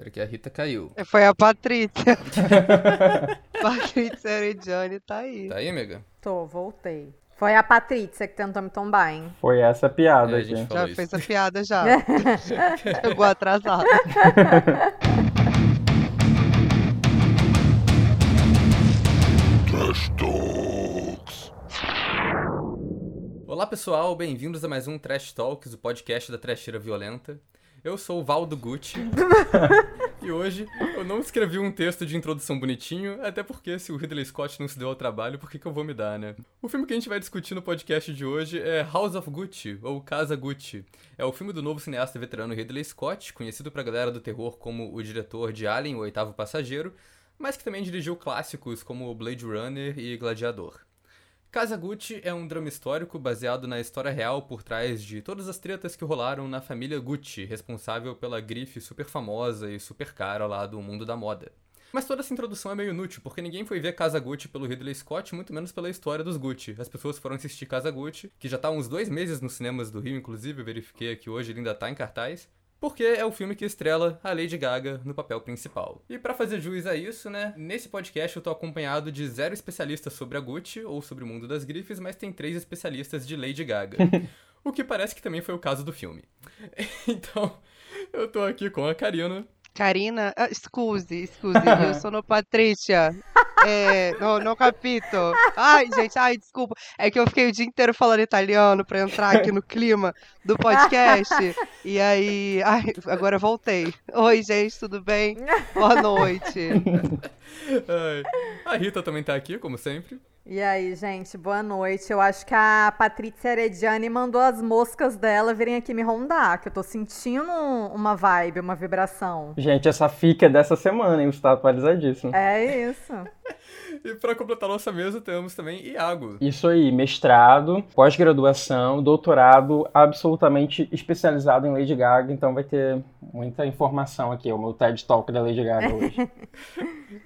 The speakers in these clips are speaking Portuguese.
Espera que a Rita caiu. Foi a Patrícia. Patrícia Arediane tá aí. Tá aí, amiga? Tô, voltei. Foi a Patrícia que tentou me tombar, hein? Foi essa piada É, gente Já isso. fez a piada já. Chegou atrasado. Olá pessoal, bem-vindos a mais um Trash Talks, o podcast da Trasheira Violenta. Eu sou o Valdo Gucci e hoje eu não escrevi um texto de introdução bonitinho, até porque se o Ridley Scott não se deu ao trabalho, por que, que eu vou me dar, né? O filme que a gente vai discutir no podcast de hoje é House of Gucci, ou Casa Gucci. É o filme do novo cineasta veterano Ridley Scott, conhecido pra galera do terror como o diretor de Alien, o oitavo passageiro, mas que também dirigiu clássicos como Blade Runner e Gladiador. Casa Gucci é um drama histórico baseado na história real por trás de todas as tretas que rolaram na família Gucci, responsável pela grife super famosa e super cara lá do mundo da moda. Mas toda essa introdução é meio inútil, porque ninguém foi ver Casa Gucci pelo Ridley Scott, muito menos pela história dos Gucci. As pessoas foram assistir Casa Gucci, que já tá há uns dois meses nos cinemas do Rio, inclusive, eu verifiquei que hoje ele ainda tá em cartaz. Porque é o filme que estrela a Lady Gaga no papel principal. E pra fazer jus a isso, né, nesse podcast eu tô acompanhado de zero especialistas sobre a Gucci ou sobre o mundo das grifes, mas tem três especialistas de Lady Gaga. o que parece que também foi o caso do filme. Então, eu tô aqui com a Karina. Karina, ah, scusi, scusi, eu sono Patrícia. É, no, no capito. Ai, gente, ai, desculpa. É que eu fiquei o dia inteiro falando italiano pra entrar aqui no clima do podcast. E aí, ai, agora voltei. Oi, gente, tudo bem? Boa noite. Ai, A Rita também tá aqui, como sempre. E aí, gente, boa noite. Eu acho que a Patrícia Herediane mandou as moscas dela virem aqui me rondar, que eu tô sentindo uma vibe, uma vibração. Gente, essa fica dessa semana, hein? Está atualizadíssimo. É isso. E pra completar nossa mesa temos também Iago. Isso aí, mestrado, pós-graduação, doutorado, absolutamente especializado em Lady Gaga, então vai ter muita informação aqui, o meu TED Talk da Lady Gaga hoje.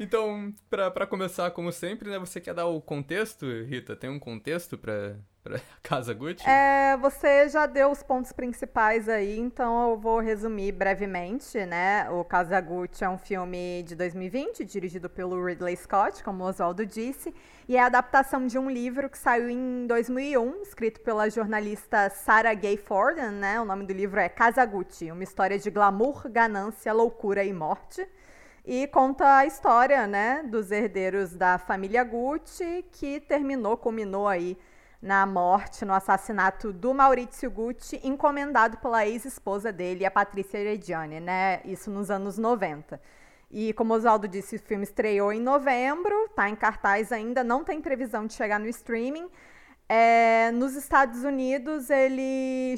Então, pra começar, como sempre, né, você quer dar o contexto, Rita? Tem um contexto pra, Casa Gucci? É, você já deu os pontos principais aí, então eu vou resumir brevemente, né? O Kazaguchi é um filme de 2020, dirigido pelo Ridley Scott, como o Oswaldo disse, e é a adaptação de um livro que saiu em 2001, escrito pela jornalista Sarah Gay Forden, né? O nome do livro é Kazaguchi, uma história de glamour, ganância, loucura e morte. E conta a história, né, dos herdeiros da família Gucci, que terminou, culminou aí na morte, no assassinato do Maurizio Gucci, encomendado pela ex-esposa dele, a Patrícia Herediane, né? Isso nos anos 90. E como o Oswaldo disse, o filme estreou em novembro, tá em cartaz ainda, não tem previsão de chegar no streaming. É, nos Estados Unidos, ele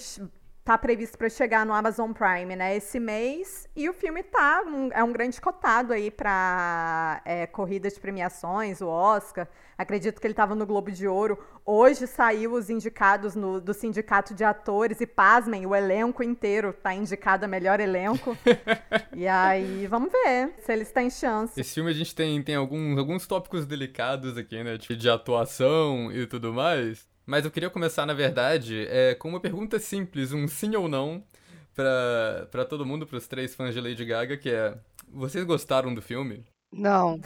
tá previsto para chegar no Amazon Prime, né, esse mês, e o filme tá um, é um grande cotado aí para é, corrida de premiações, o Oscar. Acredito que ele estava no Globo de Ouro. Hoje saiu os indicados no, do sindicato de atores e pasmem, o elenco inteiro tá indicado a melhor elenco. e aí, vamos ver se eles têm chance. Esse filme a gente tem, tem alguns, alguns tópicos delicados aqui, né? Tipo, de atuação e tudo mais. Mas eu queria começar, na verdade, é, com uma pergunta simples, um sim ou não, pra todo mundo, pros três fãs de Lady Gaga, que é... Vocês gostaram do filme? Não.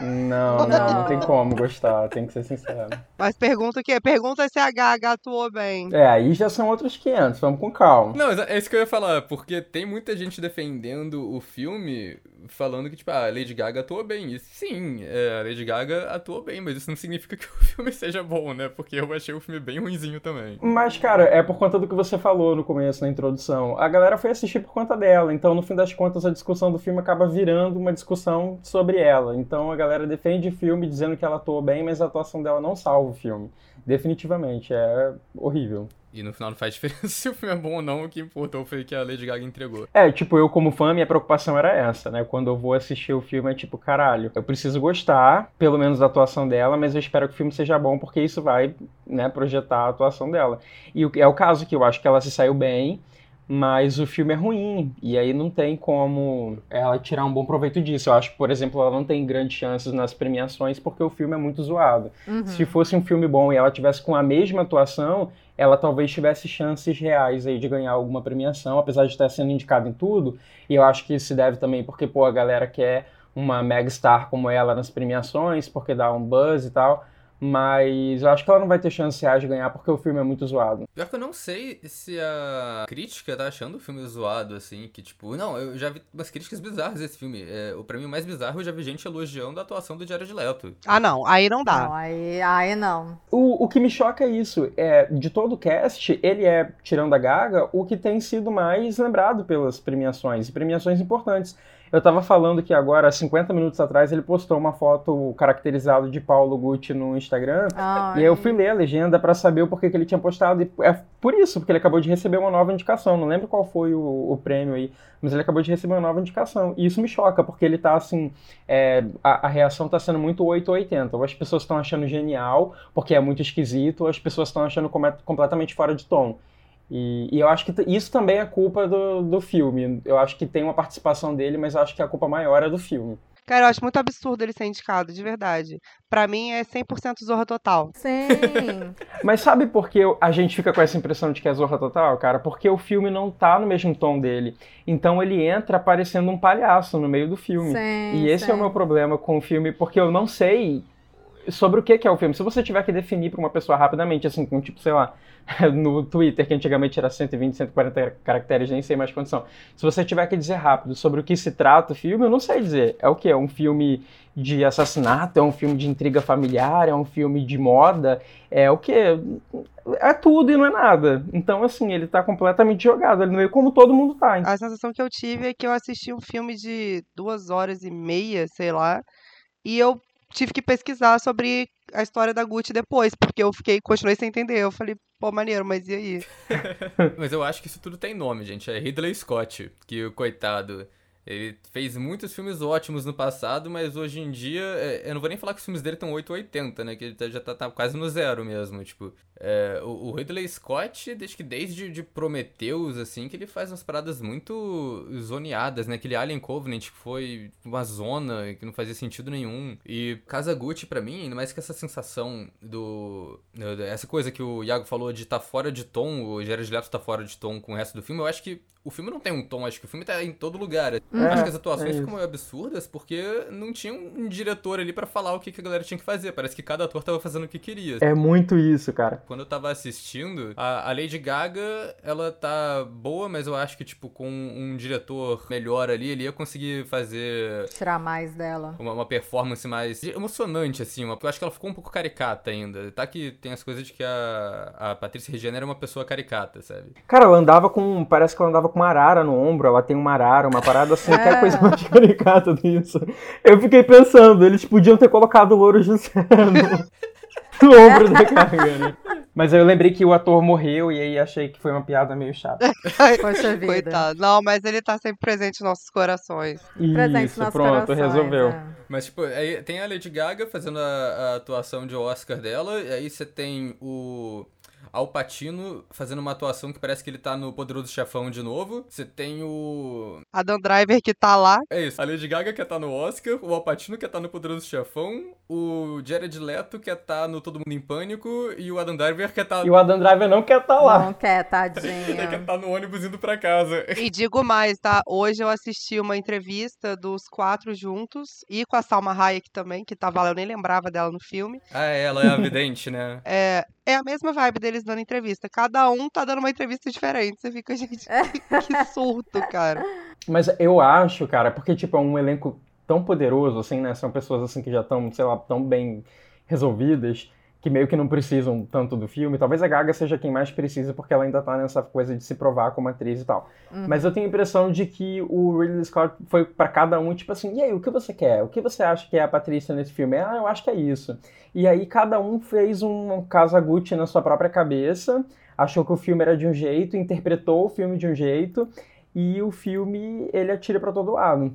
Não, não, não tem como gostar, tem que ser sincero. Mas pergunta o quê? Pergunta se a Gaga atuou bem. É, aí já são outros 500, vamos com calma. Não, é isso que eu ia falar, porque tem muita gente defendendo o filme, falando que, tipo, ah, a Lady Gaga atuou bem. E sim, é, a Lady Gaga atuou bem, mas isso não significa que o filme seja bom, né? Porque eu achei o filme bem ruinzinho também. Mas, cara, é por conta do que você falou no começo, na introdução. A galera foi assistir por conta dela, então no fim das contas a discussão do filme acaba virando uma discussão sobre ela. Então a galera defende o filme dizendo que ela atuou bem, mas a atuação dela não salva o filme. Definitivamente, é horrível. E no final não faz diferença se o filme é bom ou não, o que importou foi que a Lady Gaga entregou. É, tipo, eu como fã, minha preocupação era essa, né? Quando eu vou assistir o filme, é tipo, caralho, eu preciso gostar, pelo menos da atuação dela, mas eu espero que o filme seja bom, porque isso vai, né, projetar a atuação dela. E é o caso que eu acho que ela se saiu bem, mas o filme é ruim, e aí não tem como ela tirar um bom proveito disso. Eu acho que, por exemplo, ela não tem grandes chances nas premiações porque o filme é muito zoado. Uhum. Se fosse um filme bom e ela tivesse com a mesma atuação, ela talvez tivesse chances reais aí de ganhar alguma premiação, apesar de estar sendo indicada em tudo. E eu acho que isso se deve também porque, pô, a galera quer uma megastar como ela nas premiações, porque dá um buzz e tal. Mas eu acho que ela não vai ter chance de ganhar porque o filme é muito zoado. Pior que eu não sei se a crítica tá achando o filme zoado, assim, que tipo, não, eu já vi umas críticas bizarras desse filme. É, o prêmio mais bizarro eu já vi gente elogiando a atuação do Jared Leto. Ah, não, aí não dá. Não, aí, aí não. O, o que me choca é isso. É, de todo o cast, ele é, tirando a Gaga, o que tem sido mais lembrado pelas premiações, e premiações importantes. Eu tava falando que agora, 50 minutos atrás, ele postou uma foto caracterizada de Paulo Gucci no Instagram. E aí eu fui ler a legenda pra saber o porquê que ele tinha postado. E é por isso, porque ele acabou de receber uma nova indicação. Não lembro qual foi o, o prêmio aí, mas ele acabou de receber uma nova indicação. E isso me choca, porque ele tá assim. é, a, a reação tá sendo muito 8 ou 80. Ou as pessoas estão achando genial, porque é muito esquisito, ou as pessoas estão achando come- completamente fora de tom. E, e eu acho que isso também é culpa do, do filme. Eu acho que tem uma participação dele, mas eu acho que a culpa maior é do filme. Cara, eu acho muito absurdo ele ser indicado, de verdade. Pra mim é 100% zorra total. Sim. Mas sabe por que a gente fica com essa impressão de que é Zorra Total, cara? Porque o filme não tá no mesmo tom dele. Então ele entra parecendo um palhaço no meio do filme. Sim, e esse é o sim. meu problema com o filme, porque eu não sei sobre o que é o filme. Se você tiver que definir pra uma pessoa rapidamente, assim, com tipo, sei lá, no Twitter, que antigamente era 120, 140 caracteres, nem sei mais quantos são. Se você tiver que dizer rápido sobre o que se trata o filme, eu não sei dizer. É o que? É um filme de assassinato? É um filme de intriga familiar? É um filme de moda? É o que? É tudo e não é nada. Então, assim, ele tá completamente jogado no meio, como todo mundo tá. A sensação que eu tive é que eu assisti um filme de duas horas e meia, sei lá, e eu tive que pesquisar sobre a história da Gucci depois, porque eu fiquei, continuei sem entender. Eu falei, pô, maneiro, mas e aí? Mas eu acho que isso tudo tem nome, gente. É Ridley Scott, que o coitado. Ele fez muitos filmes ótimos no passado, mas hoje em dia. é, eu não vou nem falar que os filmes dele estão 8 ou 80, né? Que ele tá- já tá, tá quase no zero mesmo. Tipo, é, o, o Ridley Scott, desde que desde de Prometheus, assim, que ele faz umas paradas muito zoneadas, né? Aquele Alien Covenant que foi uma zona que não fazia sentido nenhum. E Kazaguchi, pra mim, ainda mais que essa sensação do. Essa coisa que o Iago falou de estar fora de tom, o Jared Leto tá fora de tom com o resto do filme, eu acho que o filme não tem um tom, acho que o filme tá em todo lugar. acho que as atuações é ficam meio absurdas porque não tinha um diretor ali pra falar o que, que a galera tinha que fazer. Parece que cada ator tava fazendo o que queria. É muito isso, cara. Quando eu tava assistindo, a, a Lady Gaga, ela tá boa, mas eu acho que, tipo, com um diretor melhor ali, ele ia conseguir fazer Tirar mais dela. uma, uma performance mais emocionante, assim. Uma, eu acho que ela ficou um pouco caricata ainda. Tá que tem as coisas de que a, a Patrícia Regina era uma pessoa caricata, sabe? Cara, ela andava com. Parece que ela andava com uma arara no ombro. Ela tem uma arara, uma parada assim, que é a É. coisa mais caricata disso. Eu fiquei pensando, eles podiam ter colocado o Louro José no, no ombro da Gaga, né? Mas aí eu lembrei que o ator morreu e aí achei que foi uma piada meio chata. Poxa vida. Coitado. Não, mas ele tá sempre presente nos nossos corações. Presente Isso, nos nossos pronto, corações, resolveu. é. Mas, tipo, aí tem a Lady Gaga fazendo a, a atuação de Oscar dela, e aí você tem o Al Pacino fazendo uma atuação que parece que ele tá no Poderoso Chefão de novo. Você tem o... A Dan Driver que tá lá. É isso, a Lady Gaga quer tá no Oscar, o Al Pacino quer tá no Poderoso Chefão, o Jared Leto quer tá no Todo Mundo em Pânico, e o Adam Driver quer tá... E o Adam Driver não quer estar lá. Não quer, Ele quer tá no ônibus indo pra casa. E digo mais, tá? Hoje eu assisti uma entrevista dos quatro juntos e com a Salma Hayek também, que tava lá, eu nem lembrava dela no filme. Ah, é, ela é a vidente, né? É, é a mesma vibe deles dando entrevista. Cada um tá dando uma entrevista diferente. Você fica, gente, que, que surto, cara. Mas eu acho, cara, porque, tipo, é um elenco tão poderoso, assim, né? São pessoas, assim, que já estão, sei lá, tão bem resolvidas, que meio que não precisam tanto do filme. Talvez a Gaga seja quem mais precisa, porque ela ainda tá nessa coisa de se provar como atriz e tal. Mas eu tenho a impressão de que o Ridley Scott foi pra cada um, tipo assim, e aí, o que você quer? O que você acha que é a Patrícia nesse filme? Ah, eu acho que é isso. E aí cada um fez um Kazaguchi na sua própria cabeça, achou que o filme era de um jeito, interpretou o filme de um jeito, e o filme, ele atira pra todo lado.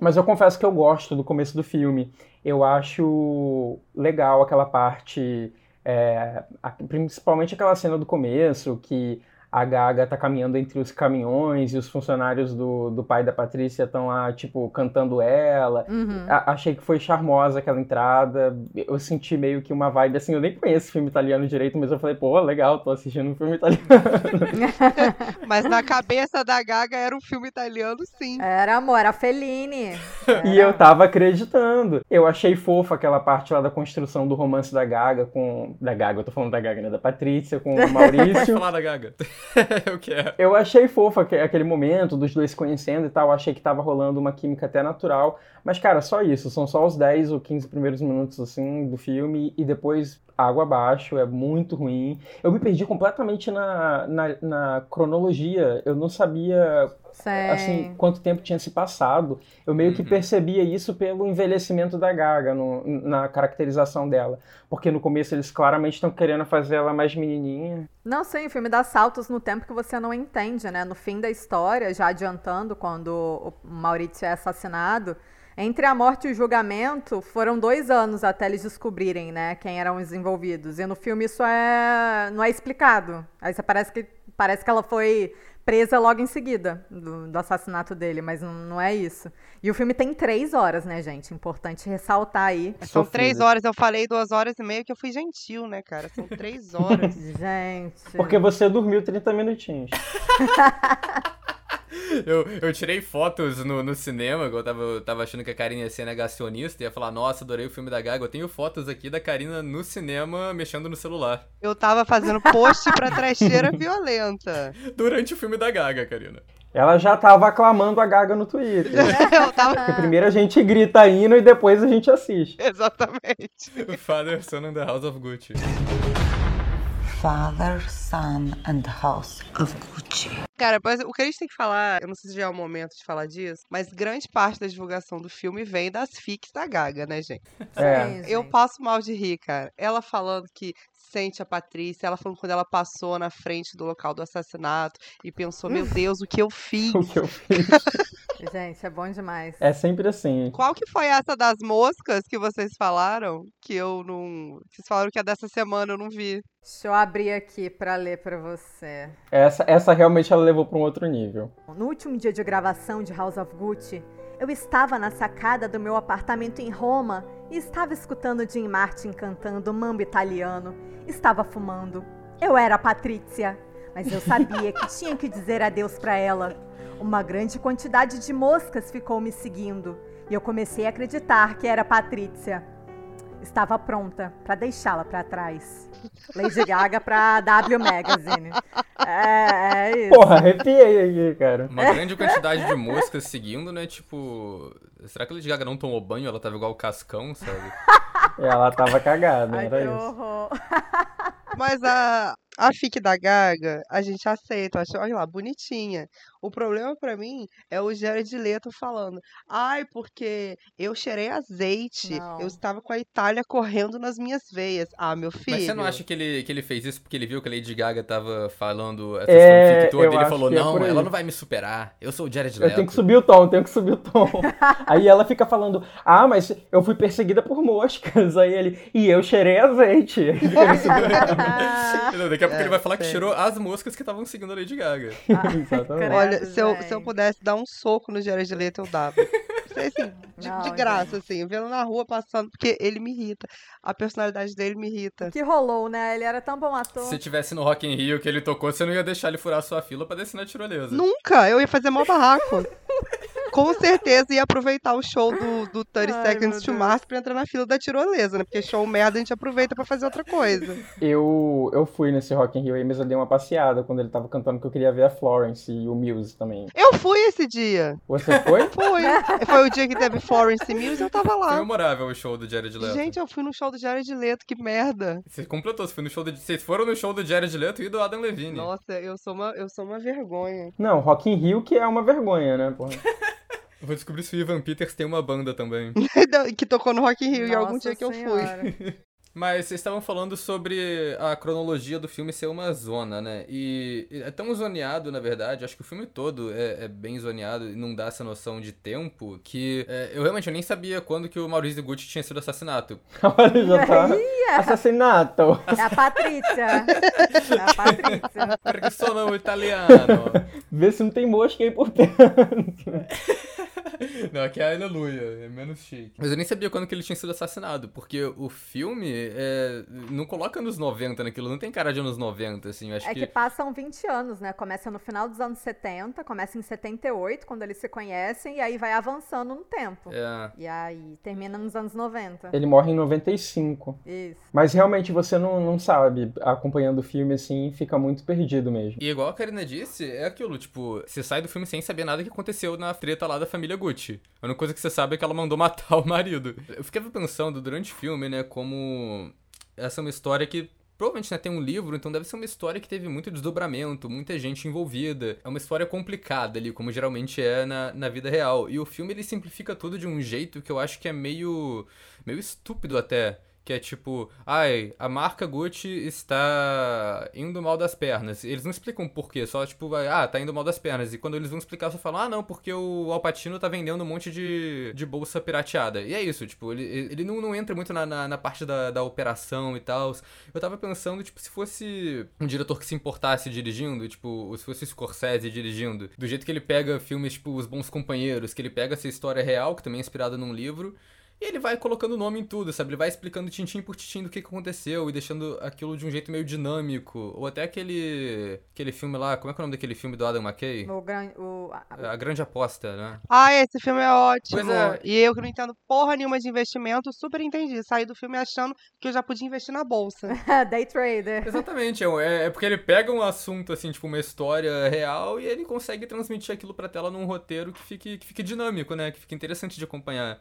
Mas eu confesso que eu gosto do começo do filme. Eu acho legal aquela parte, é, principalmente aquela cena do começo, que a Gaga tá caminhando entre os caminhões e os funcionários do, do pai da Patrícia estão lá, tipo, cantando ela. Uhum. A- achei que foi charmosa aquela entrada. Eu senti meio que uma vibe assim. Eu nem conheço filme italiano direito, mas eu falei, pô, legal, tô assistindo um filme italiano. Mas na cabeça da Gaga era um filme italiano, sim. Era amor, era Fellini. E eu tava acreditando. Eu achei fofa aquela parte lá da construção do romance da Gaga com. Da Gaga, eu tô falando da Gaga, né? Da Patrícia com o Pode Maurício. falar da Gaga. eu quero. Eu achei fofo aque- aquele momento dos dois se conhecendo e tal. Achei que tava rolando uma química até natural. Mas, cara, só isso. São só os 10 ou 15 primeiros minutos, assim, do filme. E depois água abaixo. É muito ruim. Eu me perdi completamente na, na, na cronologia. Eu não sabia Sim. assim, quanto tempo tinha se passado. Eu meio que Uhum. percebia isso pelo envelhecimento da Gaga, no- na caracterização dela. Porque no começo eles claramente estão querendo fazer ela mais menininha. Não, sim, o filme dá saltos no tempo que você não entende, né? No fim da história, já adiantando, quando o Maurício é assassinado, entre a morte e o julgamento, foram dois anos até eles descobrirem, né, quem eram os envolvidos. E no filme isso é não é explicado. Aí você parece que parece que ela foi presa logo em seguida do, do assassinato dele, mas não, não é isso. E o filme tem três horas, né, gente? Importante ressaltar aí. São Sofrido. três horas, eu falei duas horas e meia que eu fui gentil, né, cara? São três horas. Gente. Porque você dormiu 30 minutinhos. Eu, eu tirei fotos no, no cinema, eu tava, eu tava achando que a Karina ia ser negacionista, ia falar, nossa, adorei o filme da Gaga. Eu tenho fotos aqui da Karina no cinema mexendo no celular. Eu tava fazendo post pra trecheira violenta. Durante o filme da Gaga, Karina. Ela já tava aclamando a Gaga no Twitter. Eu tava. Porque primeiro a gente grita hino e depois a gente assiste. Exatamente. Father, Son and the House of Gucci. Father, Son, and House of Gucci. Cara, mas o que a gente tem que falar, eu não sei se já é o momento de falar disso, mas grande parte da divulgação do filme vem das fics da Gaga, né, gente? É. Sim, Eu passo mal de rir, cara. Ela falando que sente a Patrícia, ela falando quando ela passou na frente do local do assassinato e pensou, meu Deus, o que eu fiz? O que eu fiz. Gente, é bom demais. É sempre assim. Qual que foi essa das moscas que vocês falaram? Que eu não. Vocês falaram que a dessa semana eu não vi. Deixa eu abrir aqui pra ler pra você. Essa, essa realmente ela levou pra um outro nível. No último dia de gravação de House of Gucci, eu estava na sacada do meu apartamento em Roma e estava escutando Jim Martin cantando mambo italiano. Estava fumando. Eu era a Patrícia, mas eu sabia que tinha que dizer adeus pra ela. Uma grande quantidade de moscas ficou me seguindo e eu comecei a acreditar que era a Patrícia. Estava pronta pra deixá-la pra trás. Lady Gaga pra W Magazine. É, é isso. Porra, arrepiei aqui, cara. Uma grande quantidade de moscas seguindo, né? Tipo. Será que a Lady Gaga não tomou banho? Ela tava igual o cascão, sabe? Ela tava cagada, Ai, era que isso. horror. Mas a, a fic da Gaga, a gente aceita. Acho, olha lá, bonitinha. O problema pra mim é o Jared Leto falando. Ai, porque eu cheirei azeite. Não. Eu estava com a Itália correndo nas minhas veias. Ah, meu filho. Mas você não acha que ele, que ele fez isso porque ele viu que a Lady Gaga tava falando essa É, toda eu e ele acho falou, é não, ela não vai me superar. Eu sou o Jared Eu Leto. tenho que subir o tom, tenho que subir o tom. Aí ela fica falando, ah, mas eu fui perseguida por moscas. Aí ele, e eu cheirei azeite. Não, Daqui a pouco É, ele vai falar que cheirou as moscas que estavam seguindo a Lady Gaga. Exatamente. credo. Olha, se eu, gente. se eu pudesse dar um soco no Jared Leto, eu dava. Sei, assim, de, Não, de graça, assim, vendo na rua passando, porque ele me irrita. A personalidade dele me irrita. que rolou, né? Ele era tão bom ator. Se tivesse no Rock in Rio que ele tocou, você não ia deixar ele furar a sua fila pra descer na tirolesa. Nunca! Eu ia fazer mó barraco. Com certeza ia aproveitar o show do, do 30 Ai, Seconds to. Mars pra entrar na fila da tirolesa, né? Porque show merda a gente aproveita pra fazer outra coisa. Eu, eu fui nesse Rock in Rio aí, mas eu dei uma passeada quando ele tava cantando que eu queria ver a Florence e o Muse também. Eu fui esse dia. Você foi? Foi. Foi o dia que teve Florence e eu tava Foi lá. memorável o show do Jared Leto. Gente, eu fui no show do Jared Leto, que merda. Você completou, você foi no show do... Vocês foram no show do Jared Leto e do Adam Levine. Nossa, eu sou uma, eu sou uma vergonha. Não, Rock in Rio que é uma vergonha, né, porra? Eu vou descobrir se o Ivan Peters tem uma banda também. que tocou no Rock in Rio e algum Nossa dia que eu fui. Mas vocês estavam falando sobre a cronologia do filme ser uma zona, né? E é tão zoneado, na verdade, acho que o filme todo é, é bem zoneado e não dá essa noção de tempo que é, eu realmente eu nem sabia quando que o Maurício Gucci tinha sido assassinato. Olha, já tá. Assassinato. É a Patrícia. É a Patrícia. Perché sono italiano. Vê se não tem mosca aí por dentro. Não, aqui é aleluia, é menos chique. Mas eu nem sabia quando que ele tinha sido assassinado, porque o filme é, não coloca anos 90 naquilo, não tem cara de anos 90, assim, eu acho É que passam 20 anos, né? Começa no final dos anos 70, começa em 78, quando eles se conhecem, e aí vai avançando no tempo. É. E aí termina nos anos 90. Ele morre em 95. Isso. Mas realmente você não, não sabe, acompanhando o filme assim, fica muito perdido mesmo. E igual a Karina disse, é aquilo, tipo, você sai do filme sem saber nada que aconteceu na treta lá da família Gucci. A única coisa que você sabe é que ela mandou matar o marido. Eu ficava pensando durante o filme, né, como essa é uma história que provavelmente né, tem um livro, então deve ser uma história que teve muito desdobramento, muita gente envolvida. É uma história complicada ali, como geralmente é na, na vida real. E o filme ele simplifica tudo de um jeito que eu acho que é meio, meio estúpido até. Que é tipo, ai, a marca Gucci está indo mal das pernas. Eles não explicam por quê, só tipo, vai, ah, tá indo mal das pernas. E quando eles vão explicar, só falam, ah, não, porque o Alpatino tá vendendo um monte de, de bolsa pirateada. E é isso, tipo, ele, ele não, não entra muito na, na, na parte da, da operação e tal. Eu tava pensando, tipo, se fosse um diretor que se importasse dirigindo, tipo, se fosse Scorsese dirigindo, do jeito que ele pega filmes, tipo, Os Bons Companheiros, que ele pega essa história real, que também é inspirada num livro, e ele vai colocando nome em tudo, sabe? Ele vai explicando tintim por tintim do que, que aconteceu e deixando aquilo de um jeito meio dinâmico. Ou até aquele aquele filme lá, como é que é o nome daquele filme do Adam McKay? O, gran- o- a- A Grande Aposta, né? Ah, esse filme é ótimo. Pois é. E eu que não entendo porra nenhuma de investimento, super entendi. Saí do filme achando que eu já podia investir na bolsa. Day Trader. Exatamente, é, é porque ele pega um assunto, assim, tipo, uma história real e ele consegue transmitir aquilo pra tela num roteiro que fique, que fique dinâmico, né? Que fique interessante de acompanhar.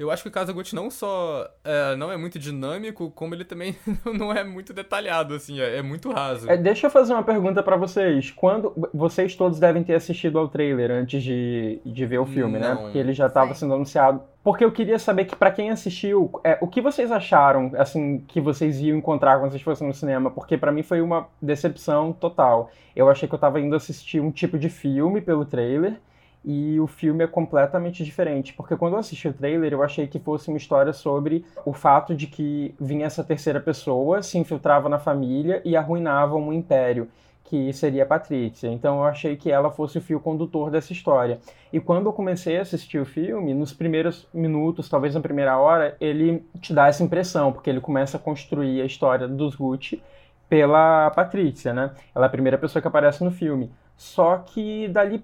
Eu acho que o Kazaguchi não só é, não é muito dinâmico, como ele também não é muito detalhado, assim, é, é muito raso. É, deixa eu fazer uma pergunta pra vocês. Quando vocês todos devem ter assistido ao trailer antes de, de ver o filme, né? Não. Porque ele já estava sendo anunciado. Porque eu queria saber que pra quem assistiu, é, o que vocês acharam, assim, que vocês iam encontrar quando vocês fossem no cinema? Porque pra mim foi uma decepção total. Eu achei que eu tava indo assistir um tipo de filme pelo trailer. E o filme é completamente diferente, porque quando eu assisti o trailer, eu achei que fosse uma história sobre o fato de que vinha essa terceira pessoa, se infiltrava na família e arruinava um império, que seria a Patrícia. Então eu achei que ela fosse o fio condutor dessa história. E quando eu comecei a assistir o filme, nos primeiros minutos, talvez na primeira hora, ele te dá essa impressão, porque ele começa a construir a história dos Gucci pela Patrícia, né? Ela é a primeira pessoa que aparece no filme. Só que dali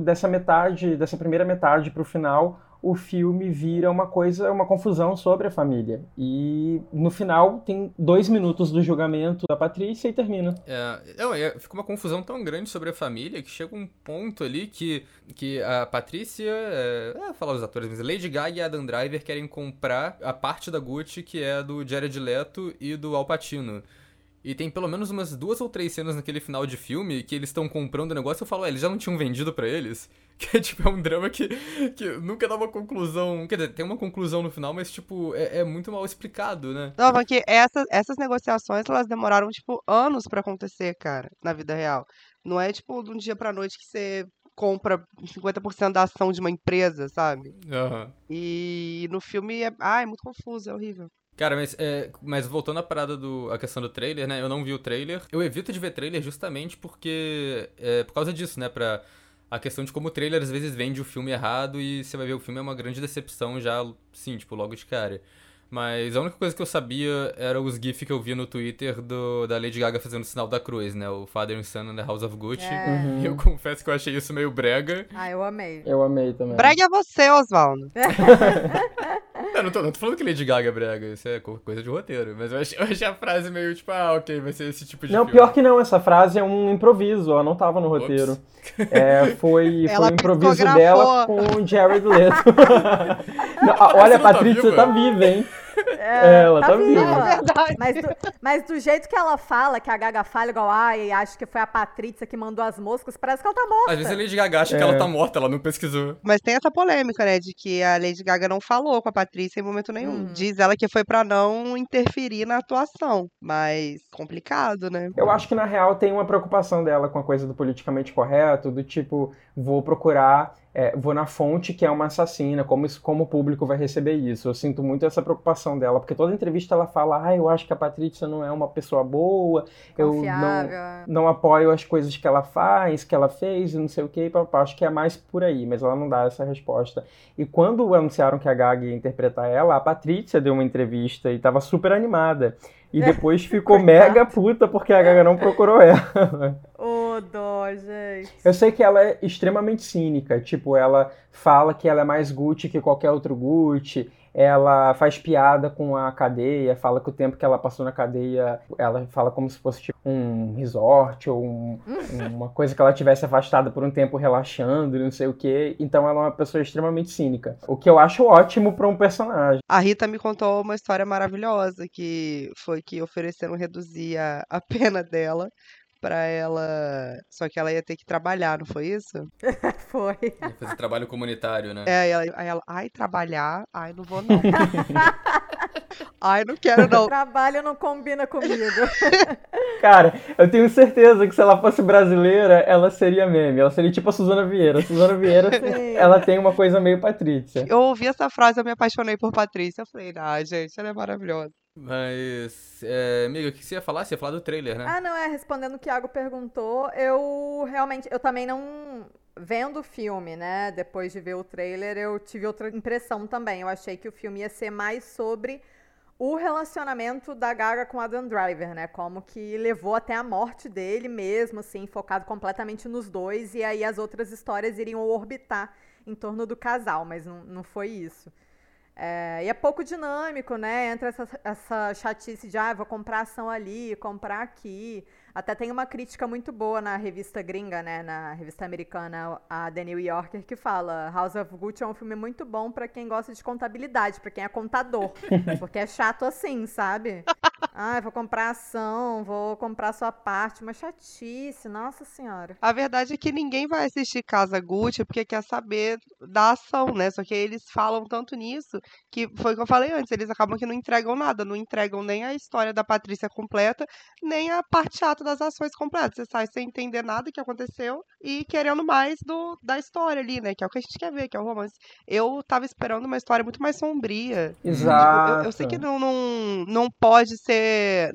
dessa metade, dessa primeira metade pro final, o filme vira uma coisa, uma confusão sobre a família. E no final tem dois minutos do julgamento da Patrícia e termina. É, é, fica uma confusão tão grande sobre a família que chega um ponto ali que, que a Patrícia, é, é, falar os atores, mas Lady Gaga e Adam Driver querem comprar a parte da Gucci que é do Jared Leto e do Al Pacino. E tem pelo menos umas duas ou três cenas naquele final de filme que eles estão comprando o negócio e eu falo, ué, eles já não tinham vendido pra eles? Que é tipo, é um drama que, que nunca dá uma conclusão. Quer dizer, tem uma conclusão no final, mas tipo, é, é muito mal explicado, né? Não, porque essas, essas negociações, elas demoraram, tipo, anos pra acontecer, cara, na vida real. Não é, tipo, de um dia pra noite que você compra 50% da ação de uma empresa, sabe? Aham. E no filme é. Ah, é muito confuso, é horrível. Cara, mas, é, mas voltando à parada do. a questão do trailer, né? Eu não vi o trailer. Eu evito de ver trailer justamente porque. É, por causa disso, né? Pra. A questão de como o trailer às vezes vende o filme errado e você vai ver o filme é uma grande decepção já, sim, tipo, logo de cara. Mas a única coisa que eu sabia era os GIFs que eu vi no Twitter do, da Lady Gaga fazendo o sinal da cruz, né? O Father and Son in the House of Gucci. É. E eu confesso que eu achei isso meio brega. Ah, eu amei. Eu amei também. Brega é você, Oswaldo. Eu não tô, não tô falando que Lady Gaga é brega, isso é co- coisa de roteiro. Mas eu achei, eu achei a frase meio tipo, ah, ok, vai ser esse tipo de Não, filme. pior que não, essa frase é um improviso, ela não tava no roteiro. É, foi, foi um improviso dela com o Jared Leto. Não, olha, não tá Patrícia viva? tá viva, hein? É, ela tá viva. É verdade. Mas do, mas do jeito que ela fala, que a Gaga fala, igual, ai, acho que foi a Patrícia que mandou as moscas, parece que ela tá morta. Às vezes a Lady Gaga acha que É. ela tá morta, ela não pesquisou. Mas tem essa polêmica, né, de que a Lady Gaga não falou com a Patrícia em momento nenhum. Uhum. Diz ela que foi pra não interferir na atuação. Mas complicado, né? Eu acho que na real tem uma preocupação dela com a coisa do politicamente correto, do tipo, vou procurar, é, vou na fonte que é uma assassina, como, isso, como o público vai receber isso. Eu sinto muito essa preocupação dela, porque toda entrevista ela fala, ah, eu acho que a Patrícia não é uma pessoa boa, eu não, Confiável. não apoio as coisas que ela faz, que ela fez, não sei o que, papá. Acho que é mais por aí, mas ela não dá essa resposta. E quando anunciaram que a Gaga ia interpretar ela, a Patrícia deu uma entrevista e tava super animada. E depois ficou mega puta porque a Gaga não procurou ela. Ô, dó, gente. Eu sei que ela é extremamente cínica, tipo, ela fala que ela é mais Gucci que qualquer outro Gucci, ela faz piada com a cadeia, fala que o tempo que ela passou na cadeia, ela fala como se fosse tipo um resort ou um- uma coisa que ela tivesse afastada por um tempo relaxando, e não sei o quê. Então ela é uma pessoa extremamente cínica, o que eu acho ótimo pra um personagem. A Rita me contou uma história maravilhosa, que foi que ofereceram reduzir a, a pena dela pra ela. Só que ela ia ter que trabalhar, não foi isso? Foi. Ia fazer trabalho comunitário, né? É, aí ela, aí ela, ai, trabalhar? Ai, não vou não. ai, não quero não. Trabalho não combina comigo. Cara, eu tenho certeza que se ela fosse brasileira, ela seria meme. Ela seria tipo a Suzana Vieira. A Suzana Vieira, Sim. ela tem uma coisa meio Patrícia. Eu ouvi essa frase, eu me apaixonei por Patrícia. Eu falei, ah, gente, ela é maravilhosa. Mas, é, amiga, o que você ia falar? Você ia falar do trailer, né? Ah, não, é, respondendo o que o Iago perguntou, eu realmente, eu também não, vendo o filme, né, depois de ver o trailer, eu tive outra impressão também, eu achei que o filme ia ser mais sobre o relacionamento da Gaga com Adam Driver, né, como que levou até a morte dele mesmo, assim, focado completamente nos dois, e aí as outras histórias iriam orbitar em torno do casal, mas não, não foi isso. É, e é pouco dinâmico, né? Entra essa, essa chatice de, ah, vou comprar ação ali, comprar aqui. Até tem uma crítica muito boa na revista gringa, né? Na revista americana, a The New Yorker, que fala House of Gucci é um filme muito bom pra quem gosta de contabilidade, pra quem é contador. porque é chato assim, sabe? Ah, vou comprar ação, vou comprar sua parte. Uma chatice, nossa senhora. A verdade é que ninguém vai assistir Casa Gucci porque quer saber da ação, né? Só que eles falam tanto nisso que foi o que eu falei antes, eles acabam que não entregam nada, não entregam nem a história da Patrícia completa, nem a parte chata das ações completas. Você sai sem entender nada que aconteceu e querendo mais do, da história ali, né? Que é o que a gente quer ver, que é o romance. Eu tava esperando uma história muito mais sombria. Exato. Tipo, eu, eu sei que não, não, não pode ser.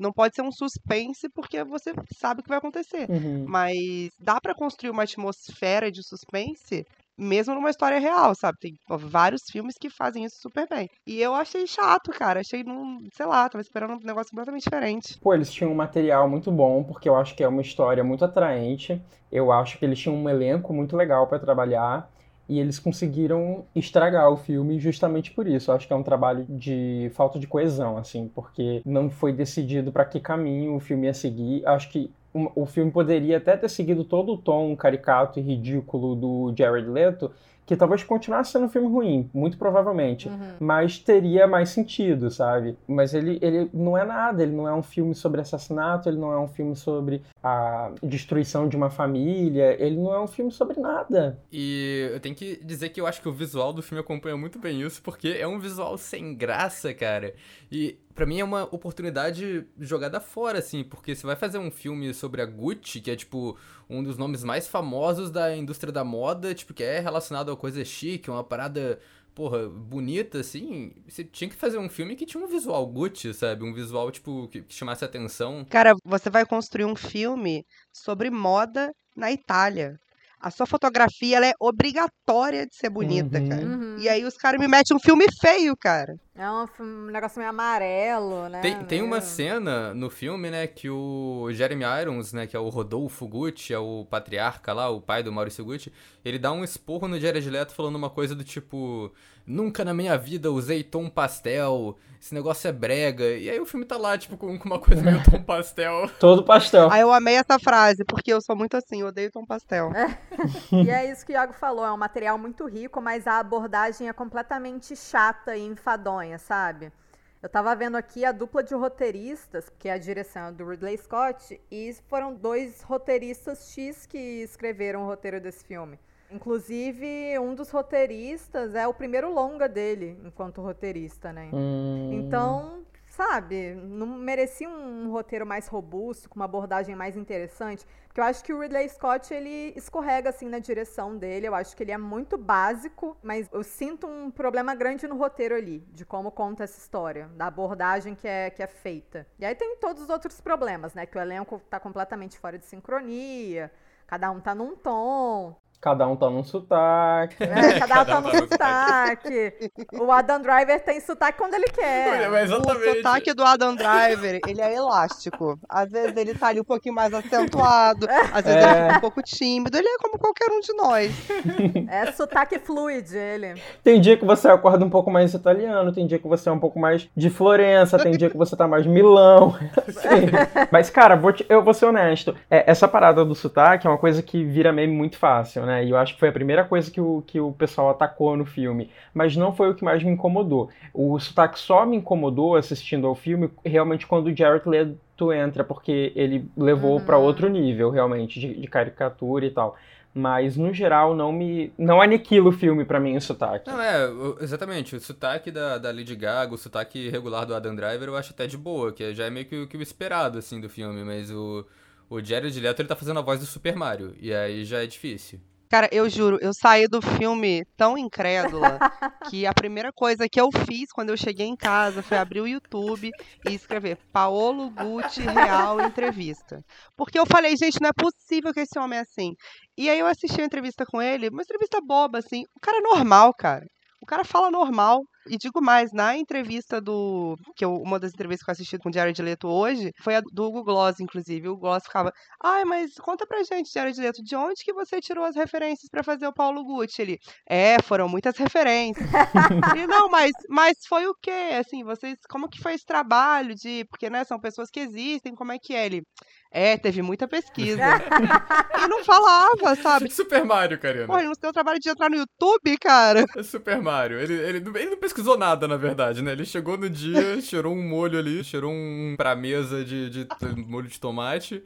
Não pode ser um suspense, porque você sabe o que vai acontecer. Uhum. Mas dá pra construir uma atmosfera de suspense mesmo numa história real, sabe? Tem vários filmes que fazem isso super bem. E eu achei chato, cara. Achei, num, sei lá, tava esperando um negócio completamente diferente. Pô, eles tinham um material muito bom, porque eu acho que é uma história muito atraente. Eu acho que eles tinham um elenco muito legal pra trabalhar. E eles conseguiram estragar o filme justamente por isso. Acho que é um trabalho de falta de coesão, assim, porque não foi decidido pra que caminho o filme ia seguir. Acho que o filme poderia até ter seguido todo o tom caricato e ridículo do Jared Leto, que talvez continuasse sendo um filme ruim, muito provavelmente Uhum. mas teria mais sentido, sabe? Mas ele, ele não é nada, ele não é um filme sobre assassinato, ele não é um filme sobre a destruição de uma família, ele não é um filme sobre nada. E eu tenho que dizer que eu acho que o visual do filme acompanha muito bem isso, porque é um visual sem graça, cara. E pra mim é uma oportunidade jogada fora, assim, porque você vai fazer um filme sobre a Gucci, que é, tipo, um dos nomes mais famosos da indústria da moda, tipo, que é relacionado a coisa chique, uma parada, porra, bonita, assim. Você tinha que fazer um filme que tinha um visual Gucci, sabe? Um visual, tipo, que, chamasse atenção. Cara, você vai construir um filme sobre moda na Itália. A sua fotografia ela é obrigatória de ser bonita, Uhum. cara. Uhum. E aí os caras me metem um filme feio, cara. É um, um negócio meio amarelo, né? Tem, tem uma cena no filme, né, que o Jeremy Irons, né, que é o Rodolfo Gucci, é o patriarca lá, o pai do Maurício Gucci, ele dá um esporro no Jared Leto falando uma coisa do tipo, nunca na minha vida usei tom pastel, esse negócio é brega. E aí o filme tá lá, tipo, com, uma coisa meio tom pastel. Todo pastel. Aí eu amei essa frase, porque eu sou muito assim, eu odeio tom pastel. E é isso que o Iago falou, é um material muito rico, mas a abordagem é completamente chata e enfadonha, sabe? Eu tava vendo aqui a dupla de roteiristas, que é a direção do Ridley Scott, e foram dois roteiristas X que escreveram o roteiro desse filme. Inclusive, um dos roteiristas é o primeiro longa dele, enquanto roteirista, né? Hum, Então, sabe, não merecia um roteiro mais robusto, com uma abordagem mais interessante? Porque eu acho que o Ridley Scott, ele escorrega, assim, na direção dele. Eu acho que ele é muito básico, mas eu sinto um problema grande no roteiro ali, de como conta essa história, da abordagem que é, que é feita. E aí tem todos os outros problemas, né? Que o elenco tá completamente fora de sincronia, cada um tá num tom. Cada um tá num sotaque. É, cada um tá um no tá no sotaque. O Adam Driver tem sotaque quando ele quer. Mas O sotaque do Adam Driver, ele é elástico. Às vezes ele tá ali um pouquinho mais acentuado, às vezes É. ele fica um pouco tímido. Ele é como qualquer um de nós. É sotaque fluid, ele. Tem dia que você acorda um pouco mais italiano, tem dia que você é um pouco mais de Florença, tem dia que você tá mais Milão. assim. Mas, cara, vou te- eu vou ser honesto. É, essa parada do sotaque é uma coisa que vira meme muito fácil, né? E eu acho que foi a primeira coisa que o, que o pessoal atacou no filme. Mas não foi o que mais me incomodou. O sotaque só me incomodou assistindo ao filme realmente quando o Jared Leto entra, porque ele levou pra outro nível, realmente, de, de caricatura e tal. Mas, no geral, não me. Não aniquila o filme pra mim o sotaque. Não, é, exatamente. O sotaque da, da Lady Gaga, o sotaque regular do Adam Driver, eu acho até de boa, que já é meio que, o- que o esperado, assim, do filme. Mas o, o Jared Leto, ele tá fazendo a voz do Super Mario, e aí já é difícil. Cara, eu juro, eu saí do filme tão incrédula que a primeira coisa que eu fiz quando eu cheguei em casa foi abrir o YouTube e escrever Paolo Gucci Real Entrevista. Porque eu falei, gente, não é possível que esse homem é assim. E aí eu assisti a entrevista com ele, uma entrevista boba, assim. O cara é normal, cara. O cara fala normal. E digo mais, na entrevista do. que eu, uma das entrevistas que eu assisti com o Jared Leto hoje foi a do Hugo Gloss, inclusive. O Gloss ficava. Ai, mas conta pra gente, Jared Leto, de onde que você tirou as referências pra fazer o Paulo Gucci? Ele, é, foram muitas referências. Ele, não, mas, mas foi o quê? Assim, vocês, como que foi esse trabalho de, porque, né, são pessoas que existem, como é que é? Ele, é, teve muita pesquisa. e não falava, sabe? Super Mario, Karina. Pô, ele não deu o trabalho de entrar no YouTube, cara. É Super Mario. Ele, ele, não- ele não pesquisou nada, na verdade, né? Ele chegou no dia, cheirou um molho ali, cheirou um pra mesa de, de t- molho de tomate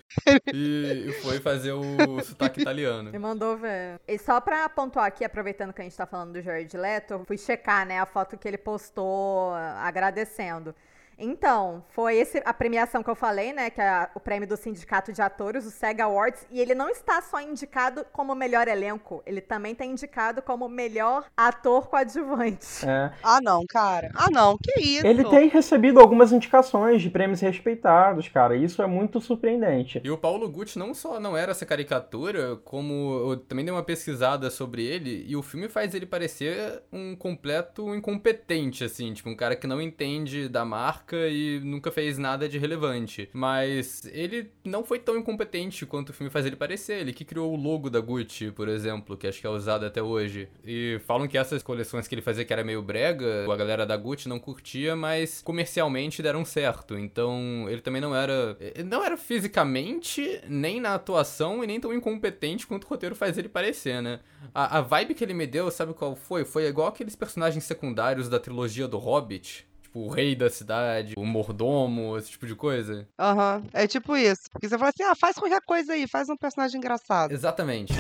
e, e foi fazer o sotaque italiano. Me mandou ver. E só pra pontuar aqui, aproveitando que a gente tá falando do Jared Leto, eu fui checar, né, a foto que ele postou agradecendo. Então, foi esse, a premiação que eu falei, né, que é o prêmio do Sindicato de Atores, o SEG Awards, e ele não está só indicado como melhor elenco, ele também tá indicado como melhor ator coadjuvante. É. Ah, não, cara. Ah, não, que isso? Ele tem recebido algumas indicações de prêmios respeitados, cara. Isso é muito surpreendente. E o Paulo Gucci não só não era essa caricatura, como eu também dei uma pesquisada sobre ele, e o filme faz ele parecer um completo incompetente, assim, tipo, um cara que não entende da marca e nunca fez nada de relevante. Mas ele não foi tão incompetente quanto o filme faz ele parecer. Ele que criou o logo da Gucci, por exemplo, que acho que é usado até hoje. E falam que essas coleções que ele fazia que era meio brega, a galera da Gucci não curtia, mas comercialmente deram certo. Então, ele também não era. ele Não era fisicamente, nem na atuação, e nem tão incompetente quanto o roteiro faz ele parecer, né? A, a vibe que ele me deu, sabe qual foi? Foi igual aqueles personagens secundários da trilogia do Hobbit. Tipo, o rei da cidade, o mordomo, esse tipo de coisa. Aham, é tipo isso. Porque você fala assim, ah, faz qualquer coisa aí, faz um personagem engraçado. Exatamente.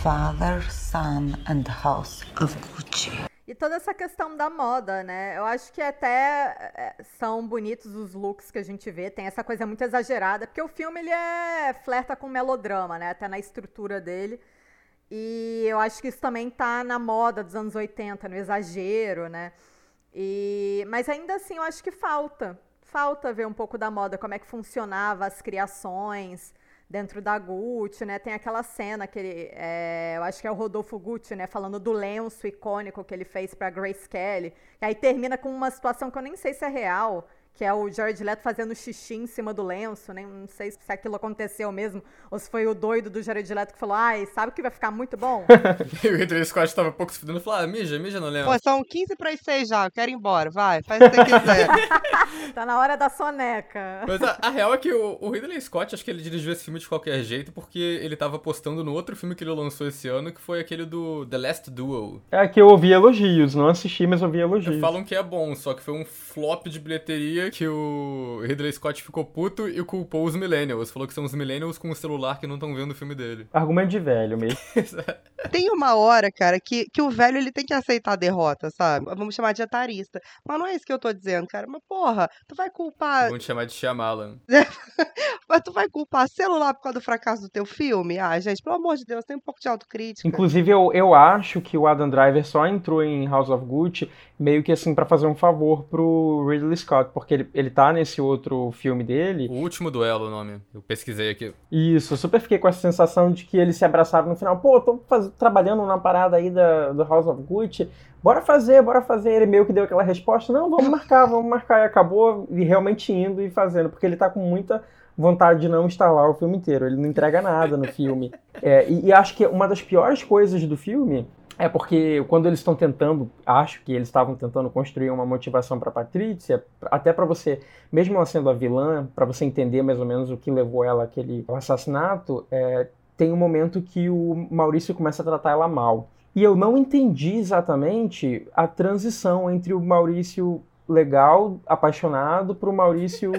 Father, son, and house of Gucci. E toda essa questão da moda, né? Eu acho que até é, são bonitos os looks que a gente vê. Tem essa coisa muito exagerada, porque o filme ele é flerta com melodrama, né? Até na estrutura dele. E eu acho que isso também tá na moda dos anos 80, no exagero, né? E mas ainda assim eu acho que falta. Falta ver um pouco da moda, como é que funcionava as criações dentro da Gucci, né? Tem aquela cena que ele, é, eu acho que é o Rodolfo Gucci, né? Falando do lenço icônico que ele fez pra Grace Kelly. E aí termina com uma situação que eu nem sei se é real, que é o Jared Leto fazendo xixi em cima do lenço, nem não sei se aquilo aconteceu mesmo, ou se foi o doido do Jared Leto que falou, ai, sabe que vai ficar muito bom? e o Ridley Scott tava pouco se fudendo e falou, ah, mija, mija não lembro. Pô, são 15 para as 6 já, eu quero ir embora, vai, faz o que você quiser. tá na hora da soneca. Mas a, a real é que o, o, Ridley Scott, acho que ele dirigiu esse filme de qualquer jeito, porque ele tava postando no outro filme que ele lançou esse ano, que foi aquele do The Last Duel. É que eu ouvi elogios, não assisti, mas ouvi elogios. Falam que é bom, só que foi um flop de bilheteria que o Ridley Scott ficou puto e culpou os millennials. Falou que são os millennials com o celular que não estão vendo o filme dele. Argumento de velho mesmo. tem uma hora, cara, que, que o velho ele tem que aceitar a derrota, sabe? Vamos chamar de atarista. Mas não é isso que eu tô dizendo, cara. Mas porra, tu vai culpar. Vamos te chamar de Shyamalan. mas tu vai culpar celular por causa do fracasso do teu filme? Ah, gente, pelo amor de Deus, tem um pouco de autocrítica. Inclusive, eu, eu acho que o Adam Driver só entrou em House of Gucci meio que assim para fazer um favor pro Ridley Scott, porque ele, ele tá nesse outro filme dele. O último duelo, o nome. Eu pesquisei aqui. Isso, eu super fiquei com essa sensação de que eles se abraçaram no final. Pô, tô faz... trabalhando na parada aí da, do House of Gucci. Bora fazer, bora fazer. Ele meio que deu aquela resposta: não, vamos marcar, vamos marcar. E acabou e realmente indo e fazendo, porque ele tá com muita vontade de não estar lá o filme inteiro. Ele não entrega nada no filme. É, e, e acho que uma das piores coisas do filme é porque quando eles estão tentando, acho que eles estavam tentando construir uma motivação para Patrícia, até para você, mesmo ela sendo a vilã, para você entender mais ou menos o que levou ela àquele assassinato, é, tem um momento que o Maurício começa a tratar ela mal. E eu não entendi exatamente a transição entre o Maurício legal, apaixonado, pro Maurício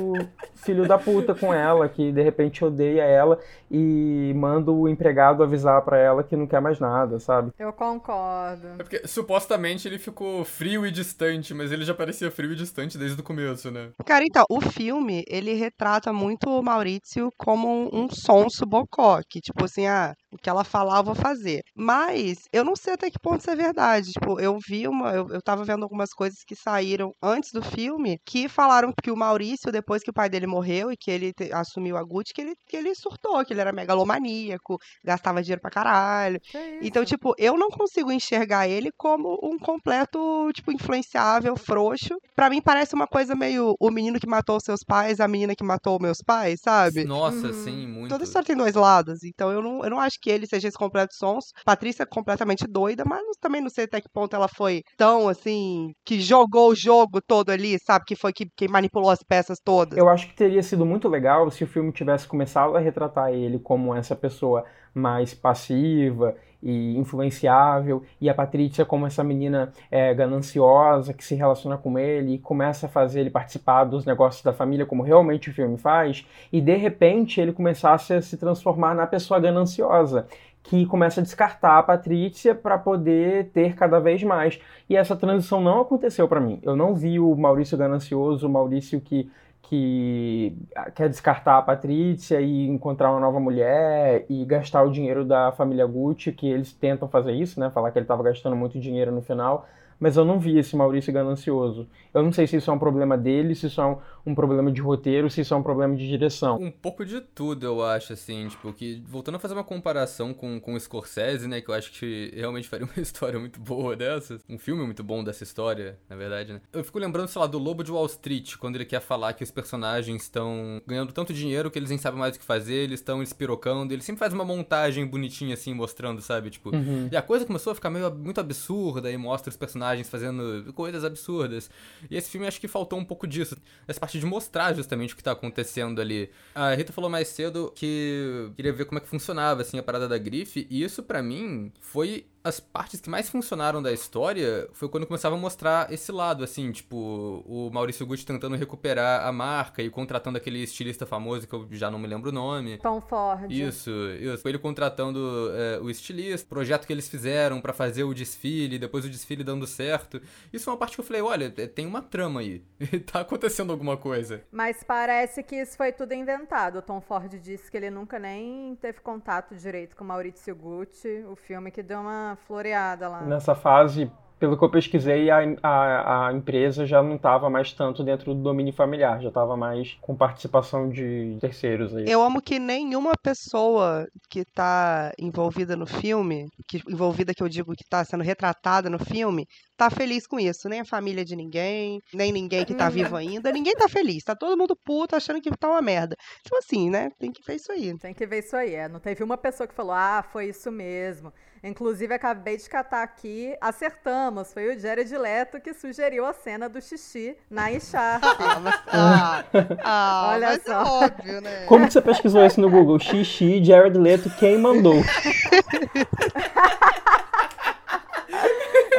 filho da puta com ela, que de repente odeia ela e manda o empregado avisar para ela que não quer mais nada, sabe? Eu concordo. É porque supostamente ele ficou frio e distante, mas ele já parecia frio e distante desde o começo, né? Cara, então, o filme, ele retrata muito o Maurício como um sonso bocó, que tipo assim, ah, o que ela falar eu vou fazer. Mas eu não sei até que ponto isso é verdade. Tipo, eu vi uma, eu, eu tava vendo algumas coisas que saíram antes do filme que falaram que o Maurício, depois que o pai dele morreu e que ele te, assumiu a Gucci, que ele, que ele surtou, que ele era megalomaníaco, gastava dinheiro pra caralho. Então, tipo, eu não consigo enxergar ele como um completo, tipo, influenciável, frouxo. Pra mim parece uma coisa meio o menino que matou seus pais, a menina que matou meus pais, sabe? Nossa, hum, sim, muito. Toda história tem dois lados. Então eu não, eu não acho que ele seja esse completo sons. Patrícia é completamente doida, mas também não sei até que ponto ela foi tão, assim, que jogou o jogo todo ali, sabe? Que foi que, manipulou as peças todas. Eu acho que teria sido muito legal se o filme tivesse começado a retratar ele como essa pessoa mais passiva e influenciável, e a Patrícia como essa menina é, gananciosa que se relaciona com ele e começa a fazer ele participar dos negócios da família, como realmente o filme faz, e de repente ele começasse a se transformar na pessoa gananciosa que começa a descartar a Patrícia para poder ter cada vez mais. E essa transição não aconteceu para mim. Eu não vi o Maurício ganancioso, o Maurício que que quer descartar a Patrícia e encontrar uma nova mulher e gastar o dinheiro da família Gucci, que eles tentam fazer isso, né? Falar que ele estava gastando muito dinheiro no final mas eu não vi esse Maurício ganancioso. Eu não sei se isso é um problema dele, se isso é um, um, problema de roteiro, se isso é um problema de direção. Um pouco de tudo, eu acho, assim, tipo, que voltando a fazer uma comparação com, com o Scorsese, né, que eu acho que realmente faria uma história muito boa dessas, um filme muito bom dessa história, na verdade, né. Eu fico lembrando, sei lá, do Lobo de Wall Street, quando ele quer falar que os personagens estão ganhando tanto dinheiro que eles nem sabem mais o que fazer, eles estão espirocando, ele sempre faz uma montagem bonitinha, assim, mostrando, sabe, tipo, uhum. e a coisa começou a ficar meio, muito absurda, e mostra os personagens fazendo coisas absurdas. E esse filme acho que faltou um pouco disso. Essa parte de mostrar justamente o que tá acontecendo ali. A Rita falou mais cedo que queria ver como é que funcionava, assim, a parada da grife. E isso, para mim, foi as partes que mais funcionaram da história foi quando começava a mostrar esse lado, assim, tipo, o Maurício Gucci tentando recuperar a marca e contratando aquele estilista famoso que eu já não me lembro o nome. Tom Ford. Isso, isso. Ele contratando é, o estilista, projeto que eles fizeram para fazer o desfile, depois o desfile dando certo. Isso é uma parte que eu falei, olha, é, tem uma trama aí. tá acontecendo alguma coisa. Mas parece que isso foi tudo inventado. O Tom Ford disse que ele nunca nem teve contato direito com o Maurício Gucci, o filme que deu uma floreada lá. Nessa fase, pelo que eu pesquisei, a, a, a empresa já não estava mais tanto dentro do domínio familiar, já estava mais com participação de terceiros aí. Eu amo que nenhuma pessoa que está envolvida no filme, que envolvida que eu digo que está sendo retratada no filme, tá feliz com isso. Nem a família de ninguém, nem ninguém que tá vivo ainda. Ninguém tá feliz. Tá todo mundo puto achando que tá uma merda. Tipo assim, né? Tem que ver isso aí. Tem que ver isso aí. É. Não teve uma pessoa que falou, ah, foi isso mesmo. Inclusive, acabei de catar aqui, acertamos. Foi o Jared Leto que sugeriu a cena do xixi na encharpe. Ah, mas, ah, ah, Olha mas é só. óbvio, né? Como que você pesquisou isso no Google? Xixi, Jared Leto, quem mandou?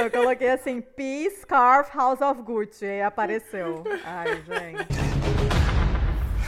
Eu coloquei assim, P Scarf House of Gucci. E apareceu. Ai, gente.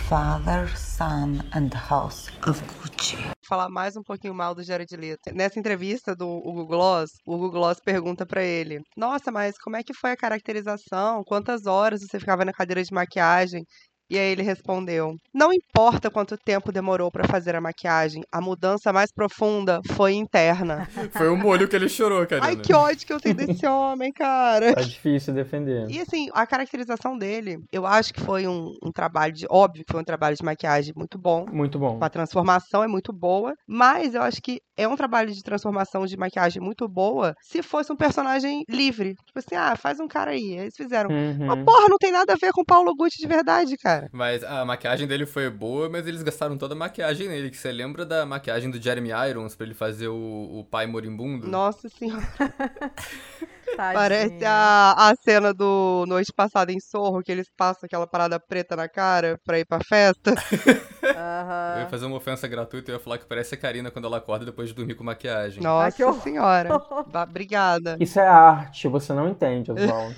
Father, Son, and House of Gucci. falar mais um pouquinho mal do Jared Leto. Nessa entrevista do Hugo Gloss, o Hugo Gloss pergunta pra ele: Nossa, mas como é que foi a caracterização? Quantas horas você ficava na cadeira de maquiagem? E aí ele respondeu: Não importa quanto tempo demorou pra fazer a maquiagem, a mudança mais profunda foi interna. Foi o molho que ele chorou, cara. Ai, que ódio que eu tenho desse homem, cara. Tá difícil defender. E assim, a caracterização dele, eu acho que foi um, um trabalho de. Óbvio que foi um trabalho de maquiagem muito bom. Muito bom. A transformação é muito boa, mas eu acho que é um trabalho de transformação de maquiagem muito boa se fosse um personagem livre. Tipo assim, ah, faz um cara aí. Eles fizeram. Uhum. Mas, porra, não tem nada a ver com o Paulo Gucci de verdade, cara. Mas a maquiagem dele foi boa, mas eles gastaram toda a maquiagem nele. Que você lembra da maquiagem do Jeremy Irons pra ele fazer o, o pai moribundo? Nossa senhora. Parece a, a cena do Noite Passada em Sorro, que eles passam aquela parada preta na cara pra ir pra festa. Aham. Eu ia fazer uma ofensa gratuita e ia falar que parece a Karina quando ela acorda depois de dormir com maquiagem. Nossa horror. senhora. Obrigada. Isso é arte, você não entende, Oswaldo.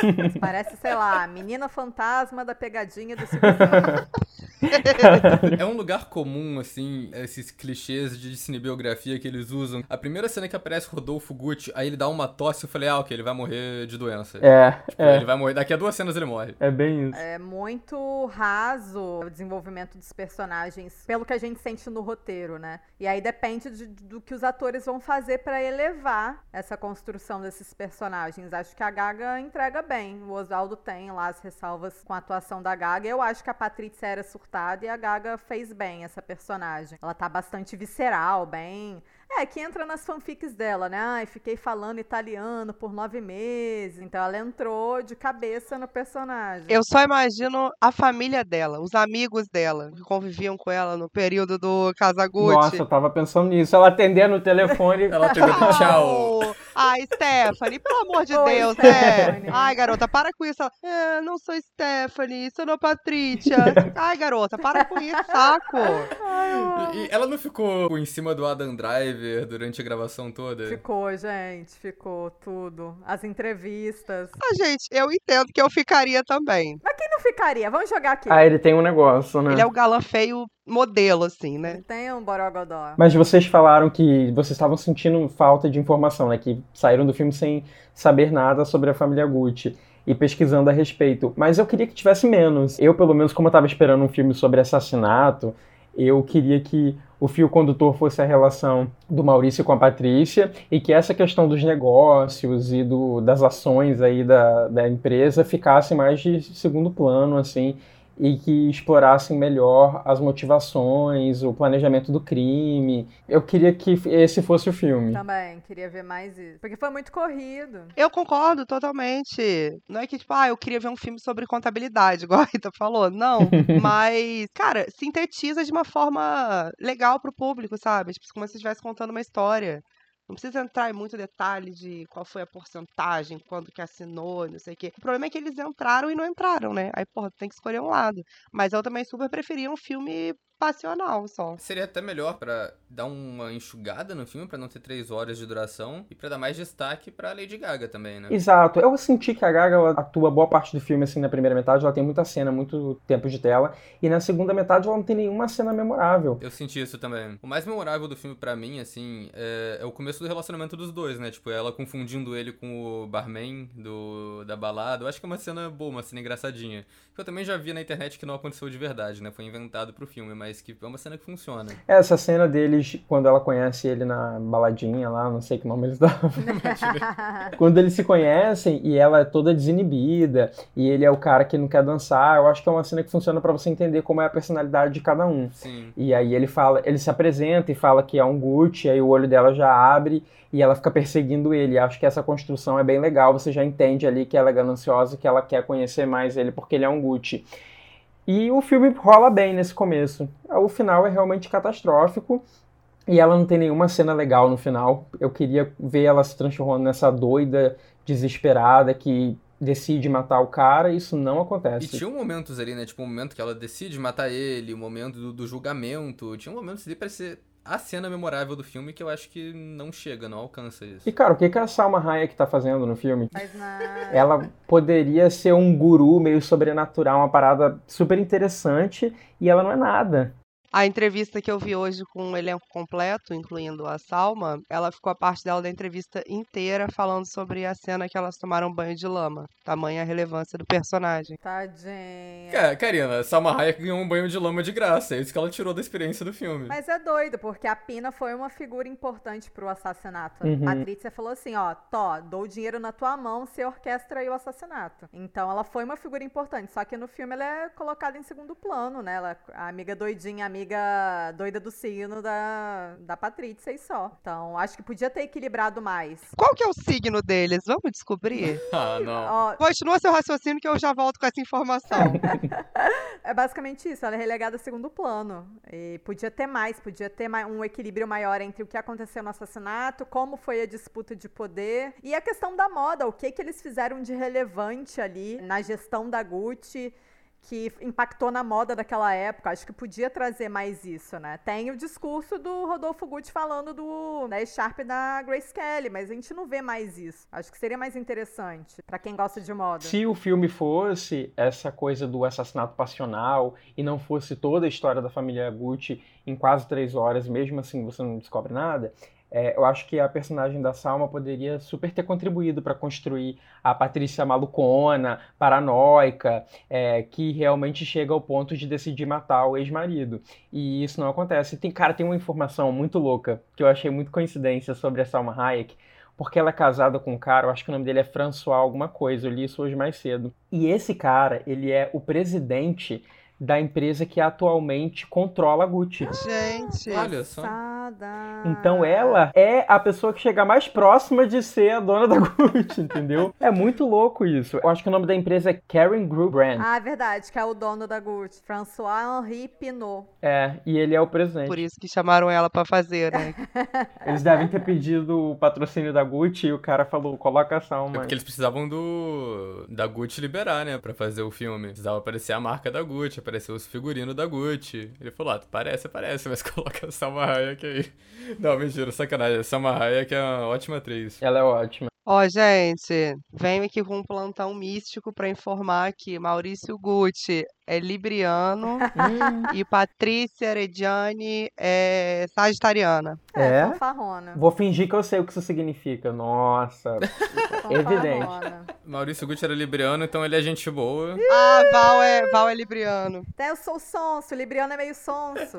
Parece, sei lá, a menina fantasma da pegadinha do. É um lugar comum, assim, esses clichês de cinebiografia que eles usam. A primeira cena que aparece Rodolfo Gucci, aí ele dá uma tosse, eu falei, ah, ok, ele vai morrer de doença. É, Tipo, é, Ele vai morrer, daqui a duas cenas ele morre. é bem isso. É muito raso o desenvolvimento dos personagens, pelo que a gente sente no roteiro, né? E aí depende de- do que os atores vão fazer pra elevar essa construção desses personagens. Acho que a Gaga entrega bem. O Oswaldo tem lá as ressalvas com a atuação da Gaga. Eu acho que a Patrícia era surtada e a Gaga fez bem essa personagem. Ela tá bastante visceral, bem. É, que entra nas fanfics dela, né? Ai, fiquei falando italiano por nove meses. Então ela entrou de cabeça no personagem. Eu só imagino a família dela, os amigos dela, que conviviam com ela no período do Casagutti. Nossa, eu tava pensando nisso. Ela atendendo o telefone. Ela pegou, tchau. Ai, Stephanie, pelo amor de Oi, Deus, né? Stephanie. Ai, garota, para com isso. Ela, "É, não sou Stephanie, sou a Patrícia. Ai, garota, para com isso, saco. E, e ela não ficou em cima do Adam Driver durante a gravação toda? Ficou, gente, ficou tudo. As entrevistas. Ah, gente, eu entendo que eu ficaria também. Mas quem não ficaria? Vamos jogar aqui. Ah, ele tem um negócio, né? Ele é o galã feio modelo, assim, né? Ele tem um borogodó. Mas vocês falaram que vocês estavam sentindo falta de informação, né? Que saíram do filme sem saber nada sobre a família Gucci e pesquisando a respeito. Mas eu queria que tivesse menos. Eu, pelo menos, como eu estava esperando um filme sobre assassinato, eu queria que o fio condutor fosse a relação do Maurício com a Patrícia e que essa questão dos negócios e do, das ações aí da, da empresa ficasse mais de segundo plano, assim, e que explorassem melhor as motivações, o planejamento do crime. Eu queria que esse fosse o filme. Também, queria ver mais isso. Porque foi muito corrido. Eu concordo totalmente. Não é que, tipo, ah, eu queria ver um filme sobre contabilidade, igual a Rita falou. Não. Mas, cara, sintetiza de uma forma legal pro público, sabe? Tipo, como se você estivesse contando uma história. Não precisa entrar em muito detalhe de qual foi a porcentagem, quando que assinou, não sei o quê. O problema é que eles entraram e não entraram, né? Aí, porra, tem que escolher um lado. Mas eu também super preferia um filme passional só. Seria até melhor pra dar uma enxugada no filme, pra não ter três horas de duração, e pra dar mais destaque pra Lady Gaga também, né? Exato. Eu senti que a Gaga ela atua boa parte do filme assim na primeira metade, ela tem muita cena, muito tempo de tela, e na segunda metade ela não tem nenhuma cena memorável. Eu senti isso também. O mais memorável do filme pra mim, assim, é, é o começo do relacionamento dos dois, né? Tipo, ela confundindo ele com o barman do, da balada. Eu acho que é uma cena boa, uma cena engraçadinha. Que eu também já vi na internet que não aconteceu de verdade, né? Foi inventado pro filme, mas mas que é uma cena que funciona. Essa cena deles, quando ela conhece ele na baladinha lá, não sei que nome eles davam. quando eles se conhecem e ela é toda desinibida e ele é o cara que não quer dançar, eu acho que é uma cena que funciona para você entender como é a personalidade de cada um. Sim. E aí ele fala, ele se apresenta e fala que é um Gucci, aí o olho dela já abre e ela fica perseguindo ele. Acho que essa construção é bem legal, você já entende ali que ela é gananciosa, que ela quer conhecer mais ele porque ele é um Gucci. E o filme rola bem nesse começo. O final é realmente catastrófico. E ela não tem nenhuma cena legal no final. Eu queria ver ela se transformando nessa doida, desesperada, que decide matar o cara, isso não acontece. E tinha momentos ali, né? Tipo, um momento que ela decide matar ele, o um momento do, do, julgamento. Tinha momentos ali pra ser a cena memorável do filme que eu acho que não chega, não alcança isso. E, cara, o que, que a Salma Hayek tá fazendo no filme? Faz nada. Ela poderia ser um guru meio sobrenatural, uma parada super interessante, e ela não é nada. A entrevista que eu vi hoje com o elenco completo, incluindo a Salma, ela ficou a parte dela da entrevista inteira falando sobre a cena que elas tomaram banho de lama. Tamanha a relevância do personagem. Tadinha. Cara, Karina, Salma Hayek ganhou um banho de lama de graça. É isso que ela tirou da experiência do filme. Mas é doido, porque a Pina foi uma figura importante pro assassinato. Uhum. Patrícia falou assim, ó, Tó, dou dinheiro na tua mão, você orquestra aí o assassinato. Então ela foi uma figura importante, só que no filme ela é colocada em segundo plano, né? Ela, a amiga doidinha, a amiga doida do signo da, da Patrícia e só. Então, acho que podia ter equilibrado mais. Qual que é o signo deles? Vamos descobrir? Ah, não. Ó, Continua seu raciocínio que eu já volto com essa informação. é basicamente isso, ela é relegada a segundo plano. E podia ter mais, podia ter um equilíbrio maior entre o que aconteceu no assassinato, como foi a disputa de poder e a questão da moda, o que que eles fizeram de relevante ali na gestão da Gucci que impactou na moda daquela época. Acho que podia trazer mais isso, né? Tem o discurso do Rodolfo Gucci falando do da Sharp da Grace Kelly, mas a gente não vê mais isso. Acho que seria mais interessante pra quem gosta de moda. Se o filme fosse essa coisa do assassinato passional e não fosse toda a história da família Gucci em quase três horas, mesmo assim você não descobre nada, é, eu acho que a personagem da Salma poderia super ter contribuído para construir a Patrícia malucona, paranoica, é, que realmente chega ao ponto de decidir matar o ex-marido. E isso não acontece. Tem, cara, tem uma informação muito louca que eu achei muito coincidência sobre a Salma Hayek porque ela é casada com um cara, eu acho que o nome dele é François alguma coisa, eu li isso hoje mais cedo. E esse cara, ele é o presidente da empresa que atualmente controla a Gucci. Gente, Olha só. Passada. Então ela é a pessoa que chega mais próxima de ser a dona da Gucci, entendeu? É muito louco isso. Eu acho que o nome da empresa é Karen Group Brand. Ah, é verdade, que é o dono da Gucci. François-Henri Pinot. É, e ele é o presidente. por isso que chamaram ela pra fazer, né? Eles devem ter pedido o patrocínio da Gucci e o cara falou, coloca a É Salma. porque eles precisavam do da Gucci liberar, né, Pra fazer o filme. Precisava aparecer a marca da Gucci, aparecer os figurinos da Gucci. Ele falou, ah, parece, parece, mas coloca a Salma Hayek aí. Não, mentira, sacanagem. A Salma Hayek é uma ótima atriz. Ela é ótima. Ó, gente, venho aqui com um plantão místico pra informar que Maurício Gucci é libriano e Patrícia Reggiani é sagitariana. É, É? vou fingir que eu sei o que isso significa. Nossa. Evidente. Maurício Gucci era libriano, então ele é gente boa. Ah, Val é, Val é libriano. Até eu sou sonso, Libriano é meio sonso.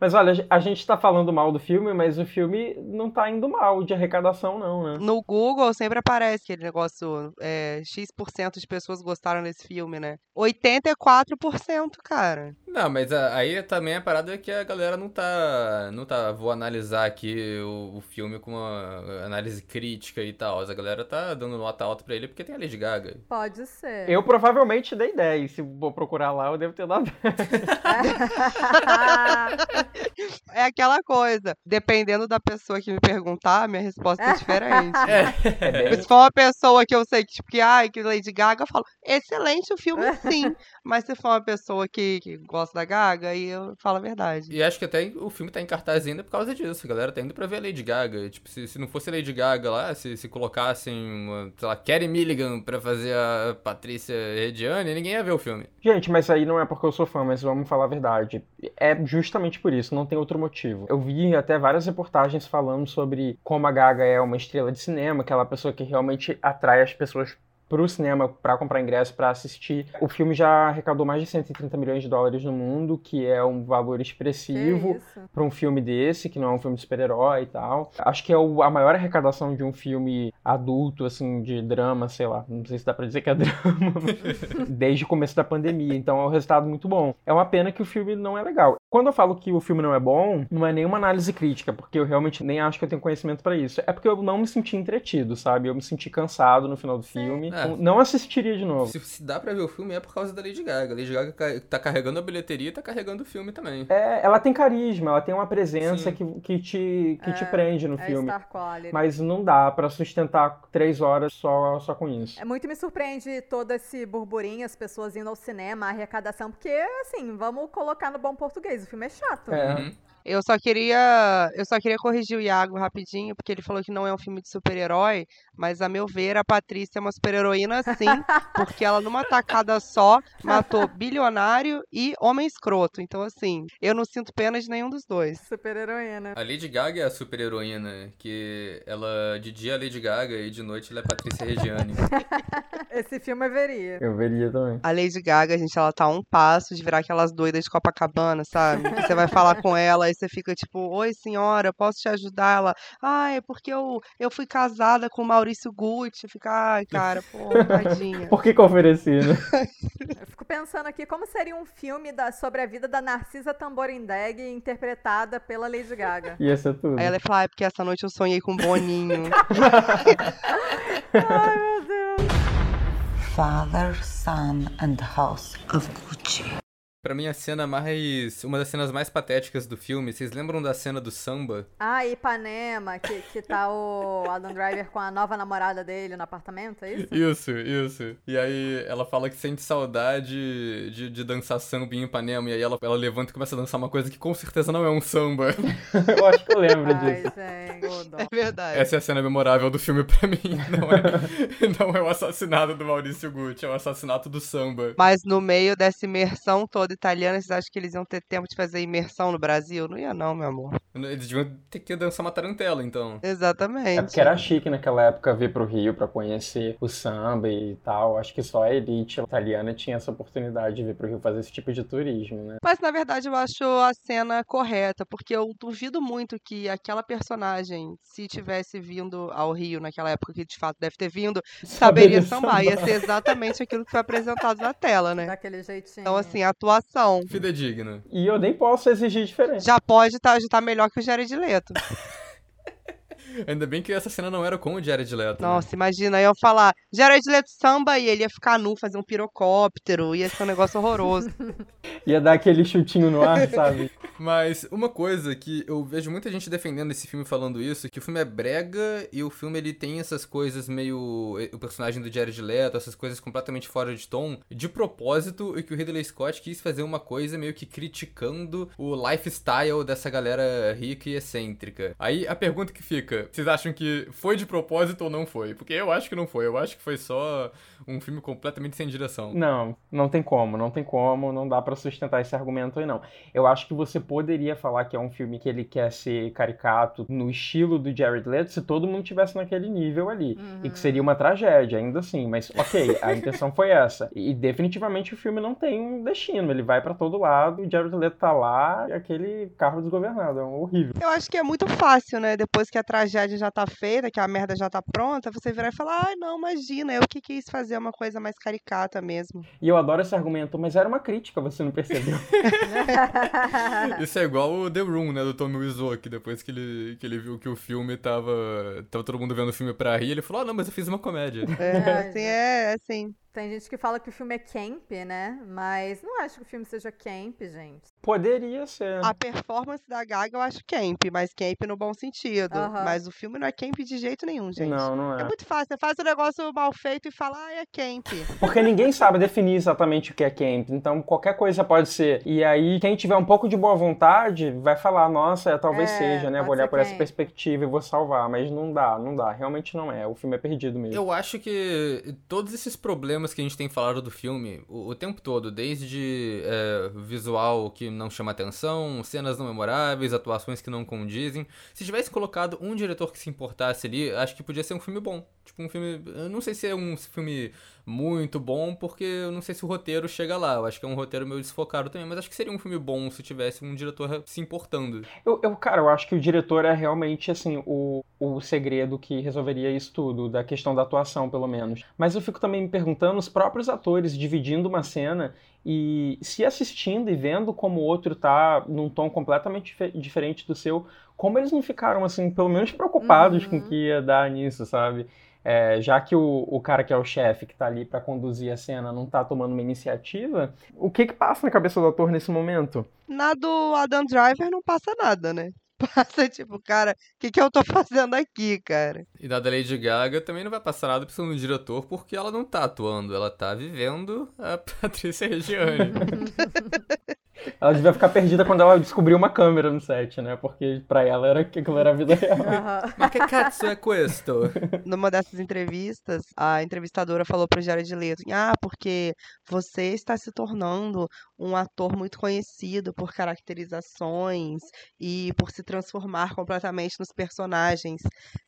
Mas olha, a gente tá falando mal do filme, mas o filme não tá indo mal de arrecadação, não, né? No Google sempre aparece aquele negócio, é, X% de pessoas gostaram desse filme, né? 84%, cara. Não, mas a- aí também a parada é que a galera não tá. Não tá. Vou analisar aqui o, o filme com uma análise crítica e tal. A galera tá dando nota alta pra ele porque tem a Lady Gaga. Pode ser. Eu provavelmente dei 10. Se vou procurar lá, eu devo ter dado 10. É aquela coisa, dependendo da pessoa que me perguntar, minha resposta é diferente. É bem- Se for uma pessoa que eu sei que, tipo, que, ai, que Lady Gaga, eu falo, excelente o filme, sim. Mas se for uma pessoa que, que gosta da Gaga, aí eu falo a verdade. E acho que até o filme tá em cartaz ainda por causa disso. A galera tá indo pra ver a Lady Gaga. Tipo, se, se não fosse a Lady Gaga lá, se, se colocassem, uma, sei lá, Carrie Milligan pra fazer a Patrícia Reggiani, ninguém ia ver o filme. Gente, mas aí não é porque eu sou fã, mas vamos falar a verdade. É justamente por isso, não tem outro motivo. Eu vi até várias reportagens falando sobre como a Gaga é uma estrela de cinema, aquela pessoa que realmente atrai as pessoas pro cinema para comprar ingresso para assistir. O filme já arrecadou mais de 130 milhões de dólares no mundo, que é um valor expressivo para um filme desse, que não é um filme de super-herói e tal. Acho que é o, a maior arrecadação de um filme adulto, assim, de drama, sei lá, não sei se dá pra dizer que é drama, desde o começo da pandemia. Então é um resultado muito bom. É uma pena que o filme não é legal. Quando eu falo que o filme não é bom, não é nenhuma análise crítica, porque eu realmente nem acho que eu tenho conhecimento para isso. É porque eu não me senti entretido, sabe? Eu me senti cansado no final do filme. É. Não assistiria de novo. Se, se, dá pra ver o filme é por causa da Lady Gaga. A Lady Gaga tá carregando a bilheteria e tá carregando o filme também. É, ela tem carisma, ela tem uma presença que, que, te, que é, te prende no é filme. Star quality. Mas não dá para sustentar três horas só, só com isso. É muito me surpreende todo esse burburinho, as pessoas indo ao cinema, a arrecadação, porque, assim, vamos colocar no bom português, o filme é chato. É. Uhum. Eu só queria, eu só queria corrigir o Iago rapidinho, porque ele falou que não é um filme de super-herói, mas a meu ver a Patrícia é uma super-heroína sim, porque ela numa tacada só matou bilionário e homem escroto. Então assim, eu não sinto pena de nenhum dos dois. Super-heroína. A Lady Gaga é a super-heroína, que ela de dia é Lady Gaga e de noite ela é Patrícia Regiane. Esse filme eu veria. Eu veria também. A Lady Gaga, gente, ela tá a um passo de virar aquelas doidas de Copacabana, sabe? Você vai falar com ela você fica tipo, oi senhora, posso te ajudar? Ela, ah, é porque eu, eu fui casada com o Maurício Gucci. Fica, ai, cara, pô, tadinha. Por que que eu ofereci, né? eu fico pensando aqui, como seria um filme da, sobre a vida da Narcisa Tamborindeg interpretada pela Lady Gaga? Ia ser tudo. Aí ela fala, ah, é porque essa noite eu sonhei com Boninho. ai, meu Deus. Father, Son and House of Gucci. Pra mim, a cena mais. Uma das cenas mais patéticas do filme, vocês lembram da cena do samba? Ah, Ipanema, que, que tá o Adam Driver com a nova namorada dele no apartamento, é isso? Isso, isso. E aí ela fala que sente saudade de, de dançar samba em Ipanema, e aí ela, ela levanta e começa a dançar uma coisa que com certeza não é um samba. eu acho que eu lembro Ai, disso. Gente, é verdade. Essa é a cena memorável do filme pra mim. Não é, não é o assassinato do Maurício Gucci, é o assassinato do samba. Mas no meio dessa imersão toda italiana, vocês acham que eles iam ter tempo de fazer imersão no Brasil? Não ia não, meu amor. Eles deviam ter que dançar uma tarantela, então. Exatamente. É porque era chique naquela época vir pro Rio para conhecer o samba e tal. Acho que só a elite italiana tinha essa oportunidade de vir pro Rio fazer esse tipo de turismo, né? Mas na verdade eu acho a cena correta, porque eu duvido muito que aquela personagem, se tivesse vindo ao Rio naquela época, que de fato deve ter vindo, saberia, saberia sambar. Ia ser exatamente aquilo que foi apresentado na tela, né? Daquele jeitinho. Então, assim, a atuação atuação. Fidedigna. E eu nem posso exigir diferente. Já pode estar tá, tá melhor que o Jared Leto. Ainda bem que essa cena não era com o Jared Leto. Né? Nossa, né? imagina, eu falar Jared Leto samba e ele ia ficar nu, fazer um pirocóptero, ia ser um negócio horroroso. ia dar aquele chutinho no ar, sabe? Mas uma coisa que eu vejo muita gente defendendo esse filme falando isso, que o filme é brega e o filme ele tem essas coisas meio o personagem do Jared Leto, essas coisas completamente fora de tom, de propósito, e que o Ridley Scott quis fazer uma coisa meio que criticando o lifestyle dessa galera rica e excêntrica. Aí a pergunta que fica, vocês acham que foi de propósito ou não foi? Porque eu acho que não foi. Eu acho que foi só um filme completamente sem direção. Não, não tem como, não tem como, não dá para sustentar esse argumento aí não. Eu acho que você poderia falar que é um filme que ele quer ser caricato no estilo do Jared Leto se todo mundo tivesse naquele nível ali. Uhum. E que seria uma tragédia, ainda assim. Mas, ok, a intenção foi essa. E definitivamente o filme não tem um destino. Ele vai para todo lado, o Jared Leto tá lá e aquele carro desgovernado. É horrível. Eu acho que é muito fácil, né? Depois que a tragédia já tá feita, que a merda já tá pronta, você virar e falar, ai, ah, não, imagina, eu que quis fazer uma coisa mais caricata mesmo. E eu adoro esse argumento, mas era uma crítica, você não percebeu? Isso é igual o The Room, né, do Tommy Wiseau, depois que ele, que ele viu que o filme tava, tava todo mundo vendo o filme pra rir, ele falou, ah, não, mas eu fiz uma comédia. É, assim, é, assim. Tem gente que fala que o filme é camp, né? Mas não acho que o filme seja camp, gente. Poderia ser. A performance da Gaga eu acho camp, mas camp no bom sentido. Mas o filme não é camp de jeito nenhum, gente. Não, não é. É muito fácil. Você faz o um negócio mal feito e fala, ah, é camp. Porque ninguém sabe definir exatamente o que é camp. Então qualquer coisa pode ser. E aí, quem tiver um pouco de boa vontade vai falar, nossa, é, talvez é, seja, né? Vou olhar por camp. essa perspectiva e vou salvar. Mas não dá, não dá. Realmente não é. O filme é perdido mesmo. Eu acho que todos esses problemas problemas que a gente tem falado do filme o, o tempo todo, desde é, visual que não chama atenção, cenas não memoráveis, atuações que não condizem. Se tivesse colocado um diretor que se importasse ali, acho que podia ser um filme bom. Tipo, um filme. Eu não sei se é um filme muito bom, porque eu não sei se o roteiro chega lá. Eu acho que é um roteiro meio desfocado também, mas acho que seria um filme bom se tivesse um diretor se importando. Eu, eu cara, eu acho que o diretor é realmente, assim, o, o segredo que resolveria isso tudo, da questão da atuação, pelo menos. Mas eu fico também me perguntando, os próprios atores dividindo uma cena e se assistindo e vendo como o outro tá num tom completamente diferente do seu, como eles não ficaram, assim, pelo menos preocupados uhum. com o que ia dar nisso, sabe? É, já que o, o cara que é o chefe, que tá ali para conduzir a cena, não tá tomando uma iniciativa, o que que passa na cabeça do ator nesse momento? Na do Adam Driver não passa nada, né? Passa tipo, cara, o que, que eu tô fazendo aqui, cara? E da Lady Gaga também não vai passar nada precisando do diretor, porque ela não tá atuando, ela tá vivendo a Patrícia Regiane. Ela devia ficar perdida quando ela descobriu uma câmera no set, né? Porque pra ela era que aquilo era a vida real. Mas que cazzo é questo? Numa dessas entrevistas, a entrevistadora falou pro Jared Leto, ah, porque você está se tornando um ator muito conhecido por caracterizações e por se transformar completamente nos personagens.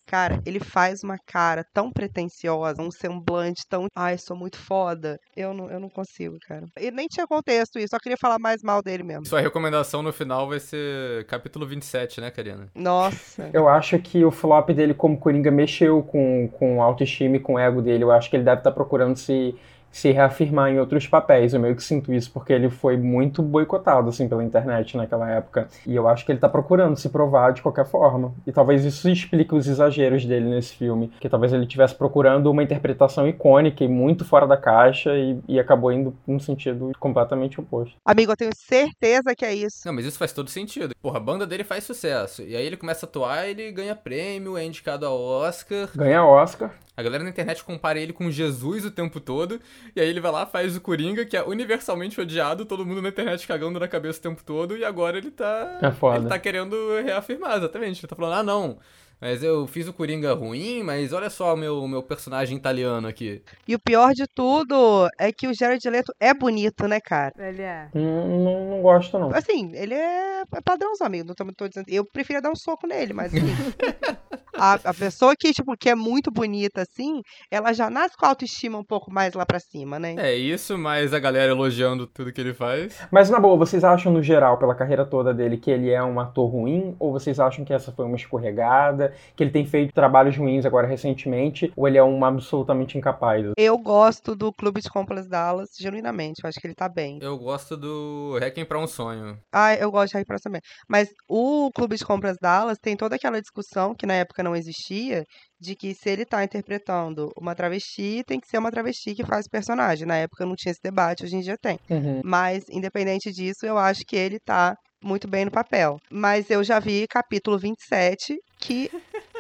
Cara, ele faz uma cara tão pretensiosa, um semblante tão. Ai, sou muito foda. Eu não, eu não consigo, cara. E nem tinha contexto isso, só queria falar mais mal dele mesmo. Sua recomendação no final vai ser capítulo 27, né, Karina? Nossa. Eu acho que o flop dele como Coringa mexeu com, com autoestima e com o ego dele. Eu acho que ele deve estar tá procurando se se reafirmar em outros papéis. Eu meio que sinto isso porque ele foi muito boicotado assim pela internet naquela época. E eu acho que ele tá procurando se provar de qualquer forma. E talvez isso explique os exageros dele nesse filme, que talvez ele estivesse procurando uma interpretação icônica e muito fora da caixa e, e acabou indo num sentido completamente oposto. Amigo, eu tenho certeza que é isso. Não, mas isso faz todo sentido. Porra, a banda dele faz sucesso. E aí ele começa a atuar, ele ganha prêmio, é indicado a Oscar. Ganha Oscar. A galera na internet compara ele com Jesus o tempo todo, e aí ele vai lá, faz o Coringa, que é universalmente odiado, todo mundo na internet cagando na cabeça o tempo todo, e agora ele tá. É foda. Ele tá querendo reafirmar, exatamente. Ele tá falando, ah, não. Mas eu fiz o Coringa ruim, mas olha só o meu, meu personagem italiano aqui. E o pior de tudo é que o Jared Leto é bonito, né, cara? Ele é. Hum, não, não gosto, não. Assim, ele é padrãozão, amigo. Não tô, tô dizendo. Eu preferia dar um soco nele, mas assim. a, a pessoa que, tipo, que é muito bonita, assim, ela já nasce com a autoestima um pouco mais lá pra cima, né? É isso, mas a galera elogiando tudo que ele faz. Mas na boa, vocês acham, no geral, pela carreira toda dele, que ele é um ator ruim? Ou vocês acham que essa foi uma escorregada? Que ele tem feito trabalhos ruins agora recentemente, ou ele é um absolutamente incapaz? Eu gosto do Clube de Compras Dallas, genuinamente. Eu acho que ele tá bem. Eu gosto do Requiem pra um Sonho. Ah, eu gosto de Requiem pra um Sonho também. Mas o Clube de Compras Dallas tem toda aquela discussão que na época não existia, de que se ele tá interpretando uma travesti, tem que ser uma travesti que faz o personagem. Na época não tinha esse debate, hoje em dia tem. Uhum. Mas, independente disso, eu acho que ele tá muito bem no papel. Mas eu já vi capítulo 27, que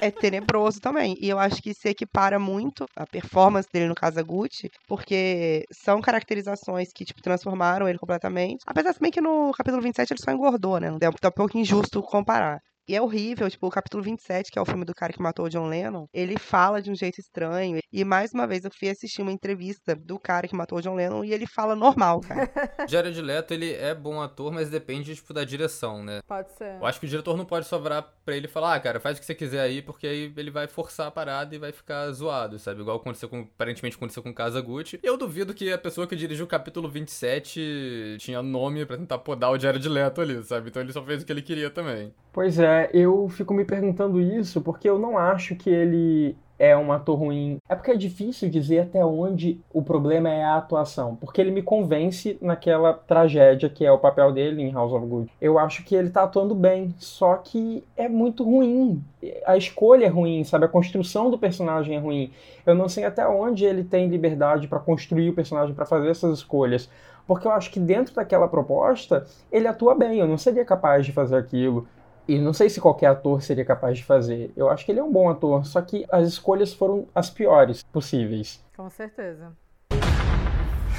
é tenebroso também. E eu acho que se equipara muito a performance dele no Kazaguchi, porque são caracterizações que, tipo, transformaram ele completamente. Apesar também que no capítulo 27 ele só engordou, né? É um pouco injusto comparar. E é horrível, tipo, o capítulo 27, que é o filme do cara que matou o John Lennon, ele fala de um jeito estranho. E mais uma vez eu fui assistir uma entrevista do cara que matou o John Lennon e ele fala normal, cara. Jared Leto, ele é bom ator, mas depende, tipo, da direção, né? Pode ser. Eu acho que o diretor não pode só virar pra ele falar, ah, cara, faz o que você quiser aí, porque aí ele vai forçar a parada e vai ficar zoado, sabe? Igual aconteceu com, aparentemente aconteceu com Casa Gucci. Eu duvido que a pessoa que dirigiu o capítulo 27 tinha nome pra tentar podar o Jared Leto ali, sabe? Então ele só fez o que ele queria também. Pois é, eu fico me perguntando isso porque eu não acho que ele é um ator ruim. É porque é difícil dizer até onde o problema é a atuação, porque ele me convence naquela tragédia que é o papel dele em House of Good. Eu acho que ele tá atuando bem, só que é muito ruim. A escolha é ruim, sabe? A construção do personagem é ruim. Eu não sei até onde ele tem liberdade para construir o personagem, para fazer essas escolhas. Porque eu acho que dentro daquela proposta, ele atua bem. Eu não seria capaz de fazer aquilo. E não sei se qualquer ator seria capaz de fazer. Eu acho que ele é um bom ator, só que as escolhas foram as piores possíveis. Com certeza.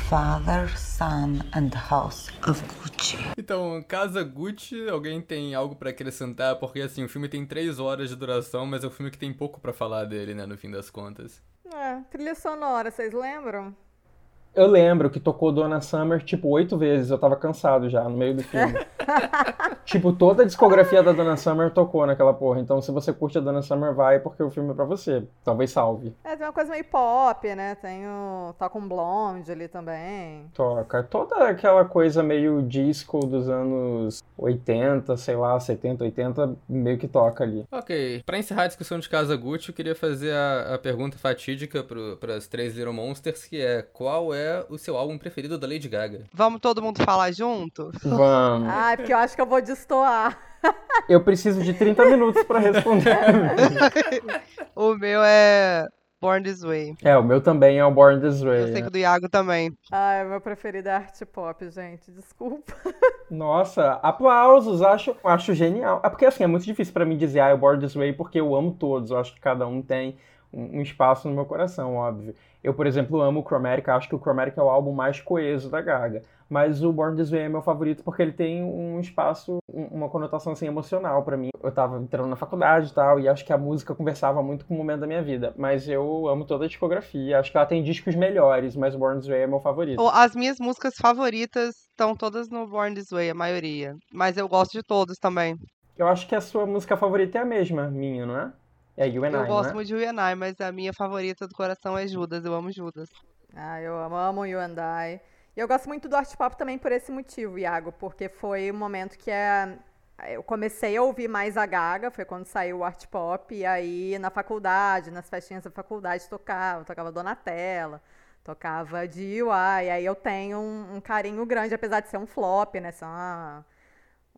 Father, Son and House of Gucci. Então, Casa Gucci, alguém tem algo para acrescentar? Porque assim, o filme tem três horas de duração, mas é um filme que tem pouco para falar dele, né, no fim das contas. É, trilha sonora, vocês lembram? Eu lembro que tocou Donna Summer, tipo, oito vezes. Eu tava cansado já, no meio do filme. tipo, toda a discografia da Donna Summer tocou naquela porra. Então, se você curte a Donna Summer, vai, porque o filme é pra você. Talvez salve. É, tem uma coisa meio pop, né? Tem o... Toca um blonde ali também. Toca. Toda aquela coisa meio disco dos anos 80, sei lá, 70, 80, meio que toca ali. Ok. Pra encerrar a discussão de Casa Gucci, eu queria fazer a, a pergunta fatídica pro, pras três Little Monsters, que é qual é o seu álbum preferido da Lady Gaga? Vamos todo mundo falar junto? Vamos. Ah, porque eu acho que eu vou destoar. Eu preciso de 30 minutos pra responder. o meu é Born This Way. É, o meu também é o Born This Way. Eu sei né? que o do Iago também. Ah, o meu preferido é art pop, gente. Desculpa. Nossa, aplausos, acho, acho genial. É porque assim, é muito difícil pra mim dizer, ah, é o Born This Way, porque eu amo todos. Eu acho que cada um tem um, um espaço no meu coração, óbvio. Eu, por exemplo, amo o Chromatic, acho que o Chromatic é o álbum mais coeso da Gaga. Mas o Born This Way é meu favorito porque ele tem um espaço, um- uma conotação assim emocional pra mim. Eu tava entrando na faculdade e tal, e acho que a música conversava muito com o momento da minha vida. Mas eu amo toda a discografia, acho que ela tem discos melhores, mas o Born This Way é meu favorito. As minhas músicas favoritas estão todas no Born This Way, a maioria. Mas eu gosto de todos também. Eu acho que a sua música favorita é a mesma, minha, não é? É You and eu I, gosto não é? muito de You and I, mas a minha favorita do coração é Judas. Eu amo Judas. Ah, eu amo, amo You and I. E eu gosto muito do art pop também por esse motivo, Iago, porque foi o momento que é, eu comecei a ouvir mais a Gaga, foi quando saiu o art pop, e aí na faculdade, nas festinhas da faculdade tocava, tocava Donatella, tocava DIY, e aí eu tenho um, um carinho grande, apesar de ser um flop, né, ser uma-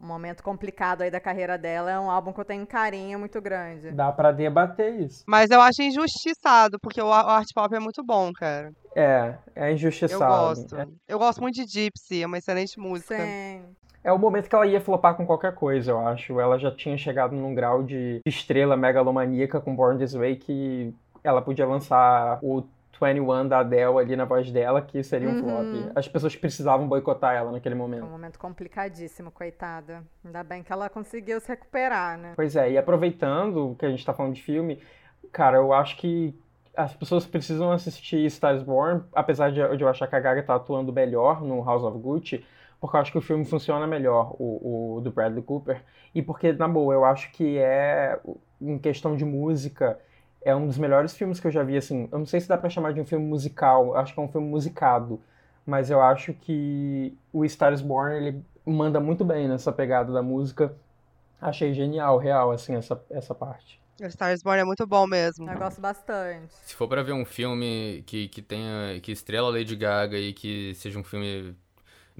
um momento complicado aí da carreira dela, é um álbum que eu tenho um carinho muito grande. Dá pra debater isso. Mas eu acho injustiçado, porque o art pop é muito bom, cara. É, é Eu injustiçado. gosto. É, Eu gosto muito de Gypsy, é uma excelente música. Sim. é o momento que ela ia flopar com qualquer coisa, eu acho. Ela já tinha chegado num grau de estrela megalomaníaca com Born This Way que ela podia lançar o 21 da Adele ali na voz dela, que seria um Uhum. flop. As pessoas precisavam boicotar ela naquele Foi um momento. momento complicadíssimo, coitada. Ainda bem que ela conseguiu se recuperar, né? Pois é, e aproveitando que a gente tá falando de filme, cara, eu acho que as pessoas precisam assistir Star is Born, apesar de, de eu achar que a Gaga tá atuando melhor no House of Gucci, porque eu acho que o filme funciona melhor, o, o do Bradley Cooper, e porque, na boa, eu acho que é, em questão de música, é um dos melhores filmes que eu já vi, assim, eu não sei se dá pra chamar de um filme musical, eu acho que é um filme musicado, mas eu acho que o Star is Born, ele manda muito bem nessa pegada da música, Achei genial, real, assim, essa, essa parte. O Star is Born é muito bom mesmo. Eu gosto bastante. Se for pra ver um filme que, que tenha. que estrela a Lady Gaga e que seja um filme.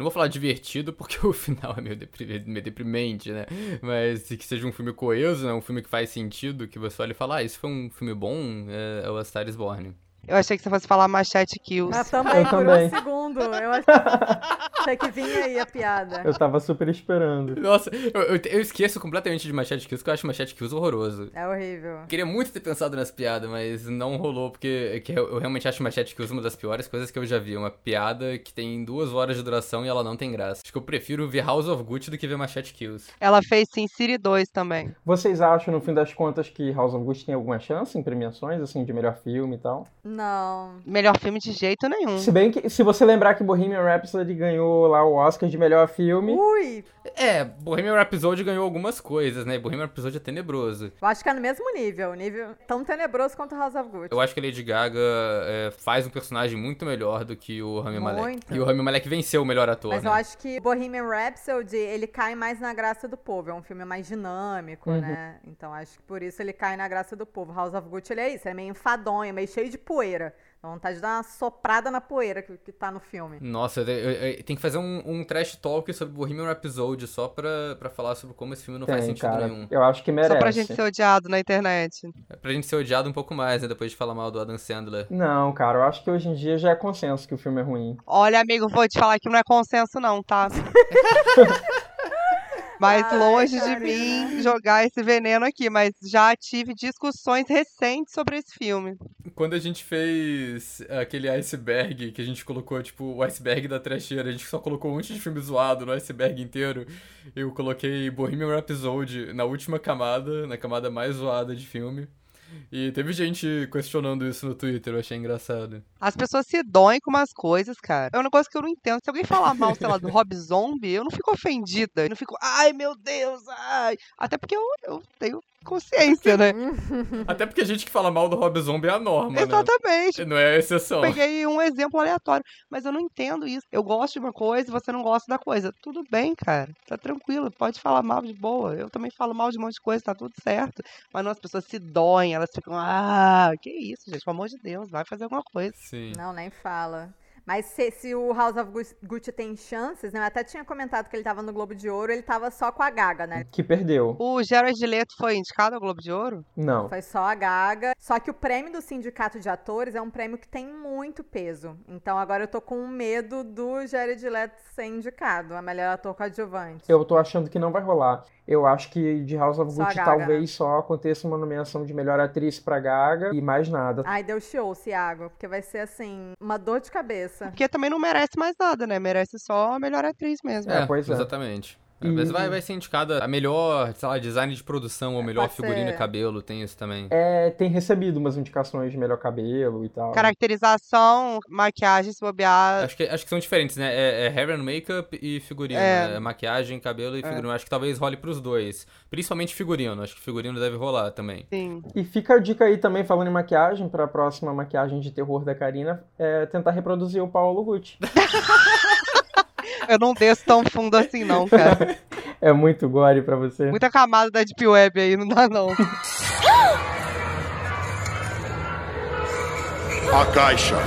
Não vou falar divertido, porque o final é meio, depri- meio deprimente, né? Mas que seja um filme coeso, né? Um filme que faz sentido, que você olha e fala, ah, isso foi um filme bom, é, é o A Star Born. Eu achei que você fosse falar Machete Kills. Mas também, Eu por também. um segundo. Eu ach- achei que vinha aí a piada. Eu tava super esperando. Nossa, eu, eu, eu esqueço completamente de Machete Kills, porque eu acho Machete Kills horroroso. É horrível. Queria muito ter pensado nessa piada, mas não rolou, porque que eu, eu realmente acho Machete Kills uma das piores coisas que eu já vi. Uma piada que tem duas horas de duração e ela não tem graça. Acho que eu prefiro ver House of Gucci do que ver Machete Kills. Ela fez Sin City 2 também. Vocês acham, no fim das contas, que House of Gucci tem alguma chance em premiações, assim, de melhor filme e tal? Não. Melhor filme de jeito nenhum. Se bem que, se você lembrar que Bohemian Rhapsody ganhou lá o Oscar de melhor filme, Ui! É, Bohemian Rhapsody ganhou algumas coisas, né? Bohemian Rhapsody é tenebroso. Eu acho que é no mesmo nível. Nível tão tenebroso quanto House of Gucci. Eu acho que a Lady Gaga é, faz um personagem muito melhor do que o Rami Malek. E o Rami Malek venceu o melhor ator, Mas né? eu acho que Bohemian Rhapsody, ele cai mais na graça do povo. É um filme mais dinâmico, Uhum. né? Então acho que por isso ele cai na graça do povo. House of Gucci, ele é isso. É meio enfadonho, meio cheio de poeira. Dá vontade de dar uma soprada na poeira que, que tá no filme. Nossa, tem que fazer um, um trash talk sobre Bohemian Rhapsody só pra, pra falar sobre como esse filme não faz tem, sentido cara. nenhum. Eu acho que merece. Só pra gente ser odiado na internet. É pra gente ser odiado um pouco mais, né? Depois de falar mal do Adam Sandler. Não, cara, eu acho que hoje em dia já é consenso que o filme é ruim. Olha, amigo, vou te falar que não é consenso, não, tá? Mas Ai, longe de mim jogar esse veneno aqui, mas já tive discussões recentes sobre esse filme. Quando a gente fez aquele iceberg, que a gente colocou, tipo, o iceberg da trecheira, a gente só colocou um monte de filme zoado no iceberg inteiro. Eu coloquei Bohemian Rhapsody na última camada, na camada mais zoada de filme. E teve gente questionando isso no Twitter, eu achei engraçado. As pessoas se doem com umas coisas, cara. É um negócio que eu não entendo. Se alguém falar mal, sei lá, do Rob Zombie, eu não fico ofendida. Eu não fico, ai meu Deus, ai. Até porque eu, eu tenho consciência, né? Até porque a gente que fala mal do Rob Zombie é a norma, Exatamente. né? Não é a exceção. Peguei um exemplo aleatório, mas eu não entendo isso. Eu gosto de uma coisa e você não gosta da coisa. Tudo bem, cara. Tá tranquilo. Pode falar mal de boa. Eu também falo mal de um monte de coisa, tá tudo certo. Mas não, as pessoas se doem, elas ficam, ah, que isso, gente, pelo amor de Deus, vai fazer alguma coisa. Sim. Não, nem fala. Mas se, se o House of Gu- Gucci tem chances, né? Eu até tinha comentado que ele tava no Globo de Ouro, ele tava só com a Gaga, né? Que perdeu. O Gerard Leto foi indicado ao Globo de Ouro? Não. Foi só a Gaga. Só que o prêmio do Sindicato de Atores é um prêmio que tem muito peso. Então agora eu tô com medo do Jared Leto ser indicado, a melhor ator coadjuvante. Eu tô achando que não vai rolar. Eu acho que de House of Gucci Gaga, talvez né? só aconteça uma nomeação de melhor atriz pra Gaga e mais nada. Ai, deu show, Thiago, porque vai ser assim, uma dor de cabeça. Porque também não merece mais nada, né? Merece só a melhor atriz mesmo. É, pois é. Exatamente. E- Mas vai, vai ser indicada a melhor, sei lá, design de produção, ou melhor pode figurino ser. e cabelo, tem isso também. É, tem recebido umas indicações de melhor cabelo e tal. Caracterização, maquiagem, se bobear. Acho que, acho que são diferentes, né? É, é hair and makeup e figurino. É. né? Maquiagem, cabelo e figurino. Acho que talvez role pros dois. Principalmente figurino. Acho que figurino deve rolar também. Sim. E fica a dica aí também, falando em maquiagem, pra próxima maquiagem de terror da Karina, é tentar reproduzir o Paulo Gucci. Eu não desço tão fundo assim, não, cara. É muito gore pra você. Muita camada da Deep Web aí, não dá, não. A caixa.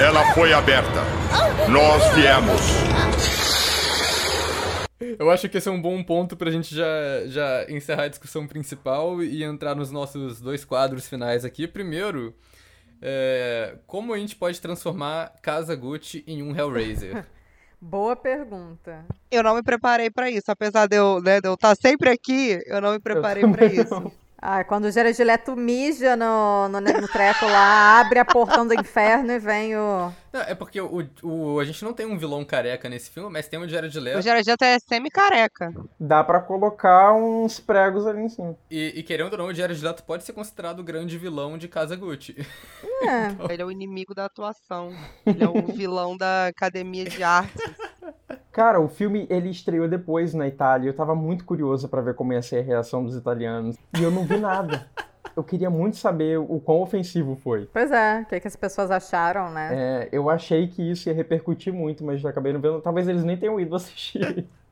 Ela foi aberta. Nós viemos. Eu acho que esse é um bom ponto pra gente já, já encerrar a discussão principal e entrar nos nossos dois quadros finais aqui. Primeiro, é, como a gente pode transformar Casa Gucci em um Hellraiser? Boa pergunta. Eu não me preparei pra isso. Apesar de eu né, de eu estar sempre aqui, eu não me preparei pra também isso. Ah, quando o Jared Leto mija no, no, no treco lá, abre a portão do inferno e vem o... Não, é porque o, o- a gente não tem um vilão careca nesse filme, mas tem o Jared O Leto. Jared Leto é semi-careca. Dá pra colocar uns pregos ali em cima. E, e querendo ou não, o Jared Leto pode ser considerado o grande vilão de Casa Gucci. É. Ele é o inimigo da atuação. Ele é o vilão da academia de artes. Cara, o filme ele estreou depois na Itália. Eu tava muito curioso pra ver como ia ser a reação dos italianos. E eu não vi nada. Eu queria muito saber o quão ofensivo foi. Pois é, o que, que as pessoas acharam, né? É, eu achei que isso ia repercutir muito, mas acabei não vendo. Talvez eles nem tenham ido assistir.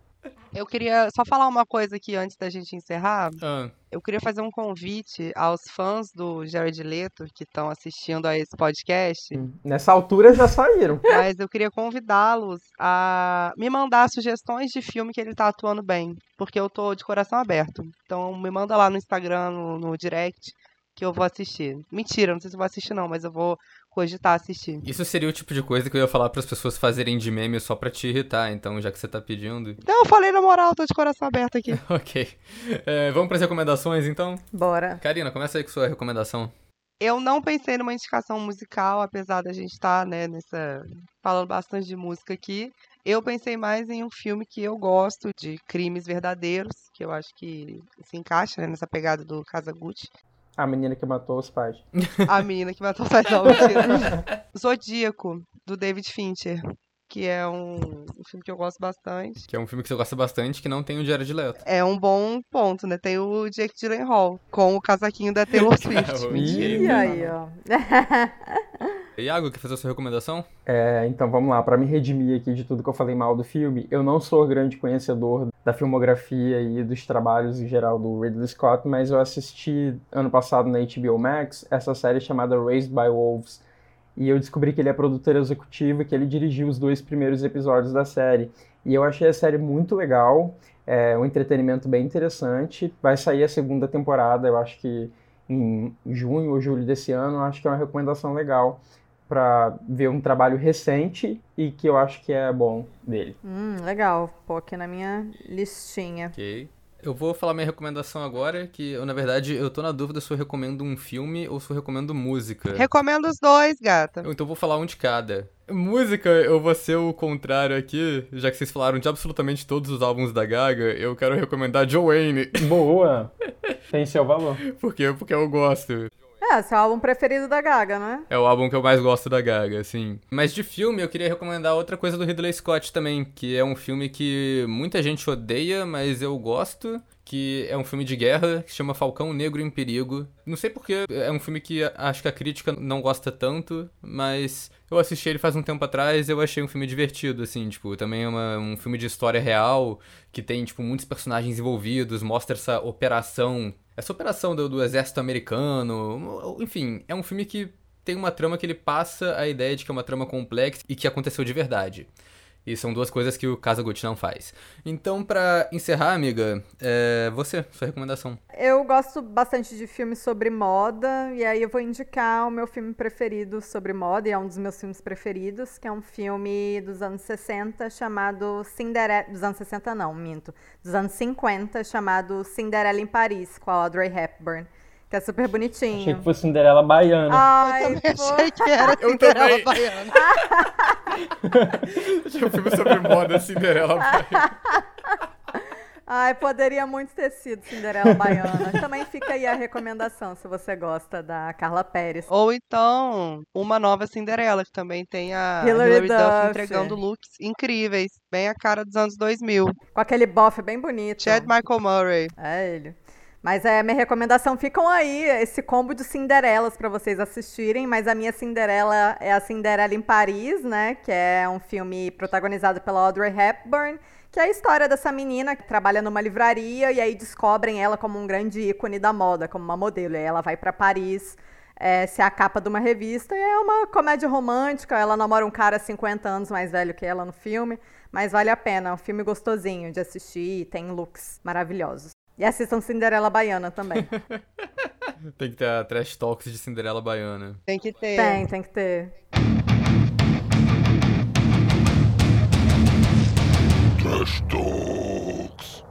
Eu queria só falar uma coisa aqui antes da gente encerrar. Ah, Eu queria fazer um convite aos fãs do Jared Leto que estão assistindo a esse podcast. Nessa altura já saíram. Mas eu queria convidá-los a me mandar sugestões de filme que ele tá atuando bem. Porque eu tô de coração aberto. Então me manda lá no Instagram, no, no direct, que eu vou assistir. Mentira, não sei se eu vou assistir não, mas eu vou cogitar assistir. isso seria o tipo de coisa que eu ia falar para as pessoas fazerem de meme só pra te irritar, então já que você tá pedindo. Não, eu falei na moral, tô de coração aberto aqui. ok. É, vamos pras recomendações então? Bora. Karina, começa aí com sua recomendação. Eu não pensei numa indicação musical, apesar da gente estar, né, nessa. falando bastante de música aqui. Eu pensei mais em um filme que eu gosto, de crimes verdadeiros, que eu acho que se encaixa né, nessa pegada do Kazaguchi. A menina que matou os pais. A menina que matou o pai não, mentira. Zodíaco, do David Fincher. Que é um, um filme que eu gosto bastante. Que é um filme que você gosta bastante, que não tem o Jared Leto. É um bom ponto, né? Tem o Jake Gyllenhaal, com o casaquinho da Taylor Swift. Mentira. E aí, ó. Iago, quer fazer a sua recomendação? É, então vamos lá, pra me redimir aqui de tudo que eu falei mal do filme, eu não sou grande conhecedor da filmografia e dos trabalhos em geral do Ridley Scott, mas eu assisti ano passado na HBO Max essa série chamada Raised by Wolves. E eu descobri que ele é produtor executivo e que ele dirigiu os dois primeiros episódios da série. E eu achei a série muito legal, é um entretenimento bem interessante. Vai sair a segunda temporada, eu acho que em junho ou julho desse ano, acho que é uma recomendação legal para ver um trabalho recente e que eu acho que é bom dele. Hum, legal. Pô, aqui na minha listinha. Ok. Eu vou falar minha recomendação agora, que eu, na verdade, eu tô na dúvida se eu recomendo um filme ou se eu recomendo música. Recomendo os dois, gata. Eu, então vou falar um de cada. Música, eu vou ser o contrário aqui, já que vocês falaram de absolutamente todos os álbuns da Gaga, eu quero recomendar Joanne. Boa! Tem seu valor. Por quê? Porque eu gosto. É, seu álbum preferido da Gaga, né? É o álbum que eu mais gosto da Gaga, assim. Mas de filme, eu queria recomendar outra coisa do Ridley Scott também, que é um filme que muita gente odeia, mas eu gosto. Que é um filme de guerra que se chama Falcão Negro em Perigo. Não sei porque é um filme que acho que a crítica não gosta tanto, mas eu assisti ele faz um tempo atrás e eu achei um filme divertido, assim, tipo, também é uma, um filme de história real, que tem, tipo, muitos personagens envolvidos, mostra essa operação essa operação do, do exército americano, enfim, é um filme que tem uma trama que ele passa a ideia de que é uma trama complexa e que aconteceu de verdade. E são duas coisas que o Casagutti não faz. Então, para encerrar, amiga, é você, sua recomendação. Eu gosto bastante de filmes sobre moda, e aí eu vou indicar o meu filme preferido sobre moda, e é um dos meus filmes preferidos, que é um filme dos anos 60 chamado Cinderela. Dos anos 60, não, minto. Dos anos 50, chamado Cinderela em Paris, com a Audrey Hepburn. Que é super bonitinho. Achei que fosse Cinderela baiana. Ai, Eu também pô. achei que era Eu Cinderela também. Baiana. Tinha um filme sobre moda, Cinderela. Ai, poderia muito ter sido Cinderela Baiana. Também fica aí a recomendação, se você gosta da Carla Pérez. Ou então, uma nova Cinderela, que também tem a Hilary Hilary, Duff Duff. entregando looks incríveis, bem a cara dos anos 2000. Com aquele bofe bem bonito. Chad Michael Murray. É ele. Mas é minha recomendação. Ficam aí esse combo de Cinderelas pra vocês assistirem. Mas a minha Cinderela é a Cinderela em Paris, né? Que é um filme protagonizado pela Audrey Hepburn. Que é a história dessa menina que trabalha numa livraria e aí descobrem ela como um grande ícone da moda, como uma modelo. E aí ela vai pra Paris é, ser a capa de uma revista. E é uma comédia romântica. Ela namora um cara 50 anos mais velho que ela no filme. Mas vale a pena. É um filme gostosinho de assistir e tem looks maravilhosos. E assistam Cinderela Baiana também. tem que ter a Trash Talks de Cinderela Baiana. Tem que ter. tem, tem que ter. Trash Talks.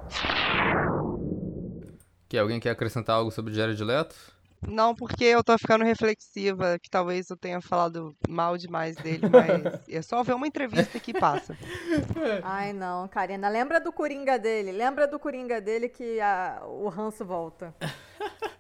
Que alguém quer acrescentar algo sobre Jared Leto? Não, porque eu tô ficando reflexiva, que talvez eu tenha falado mal demais dele, mas é só ver uma entrevista que passa. Ai, não, Karina. Lembra do Coringa dele. Lembra do Coringa dele que a- o ranço volta.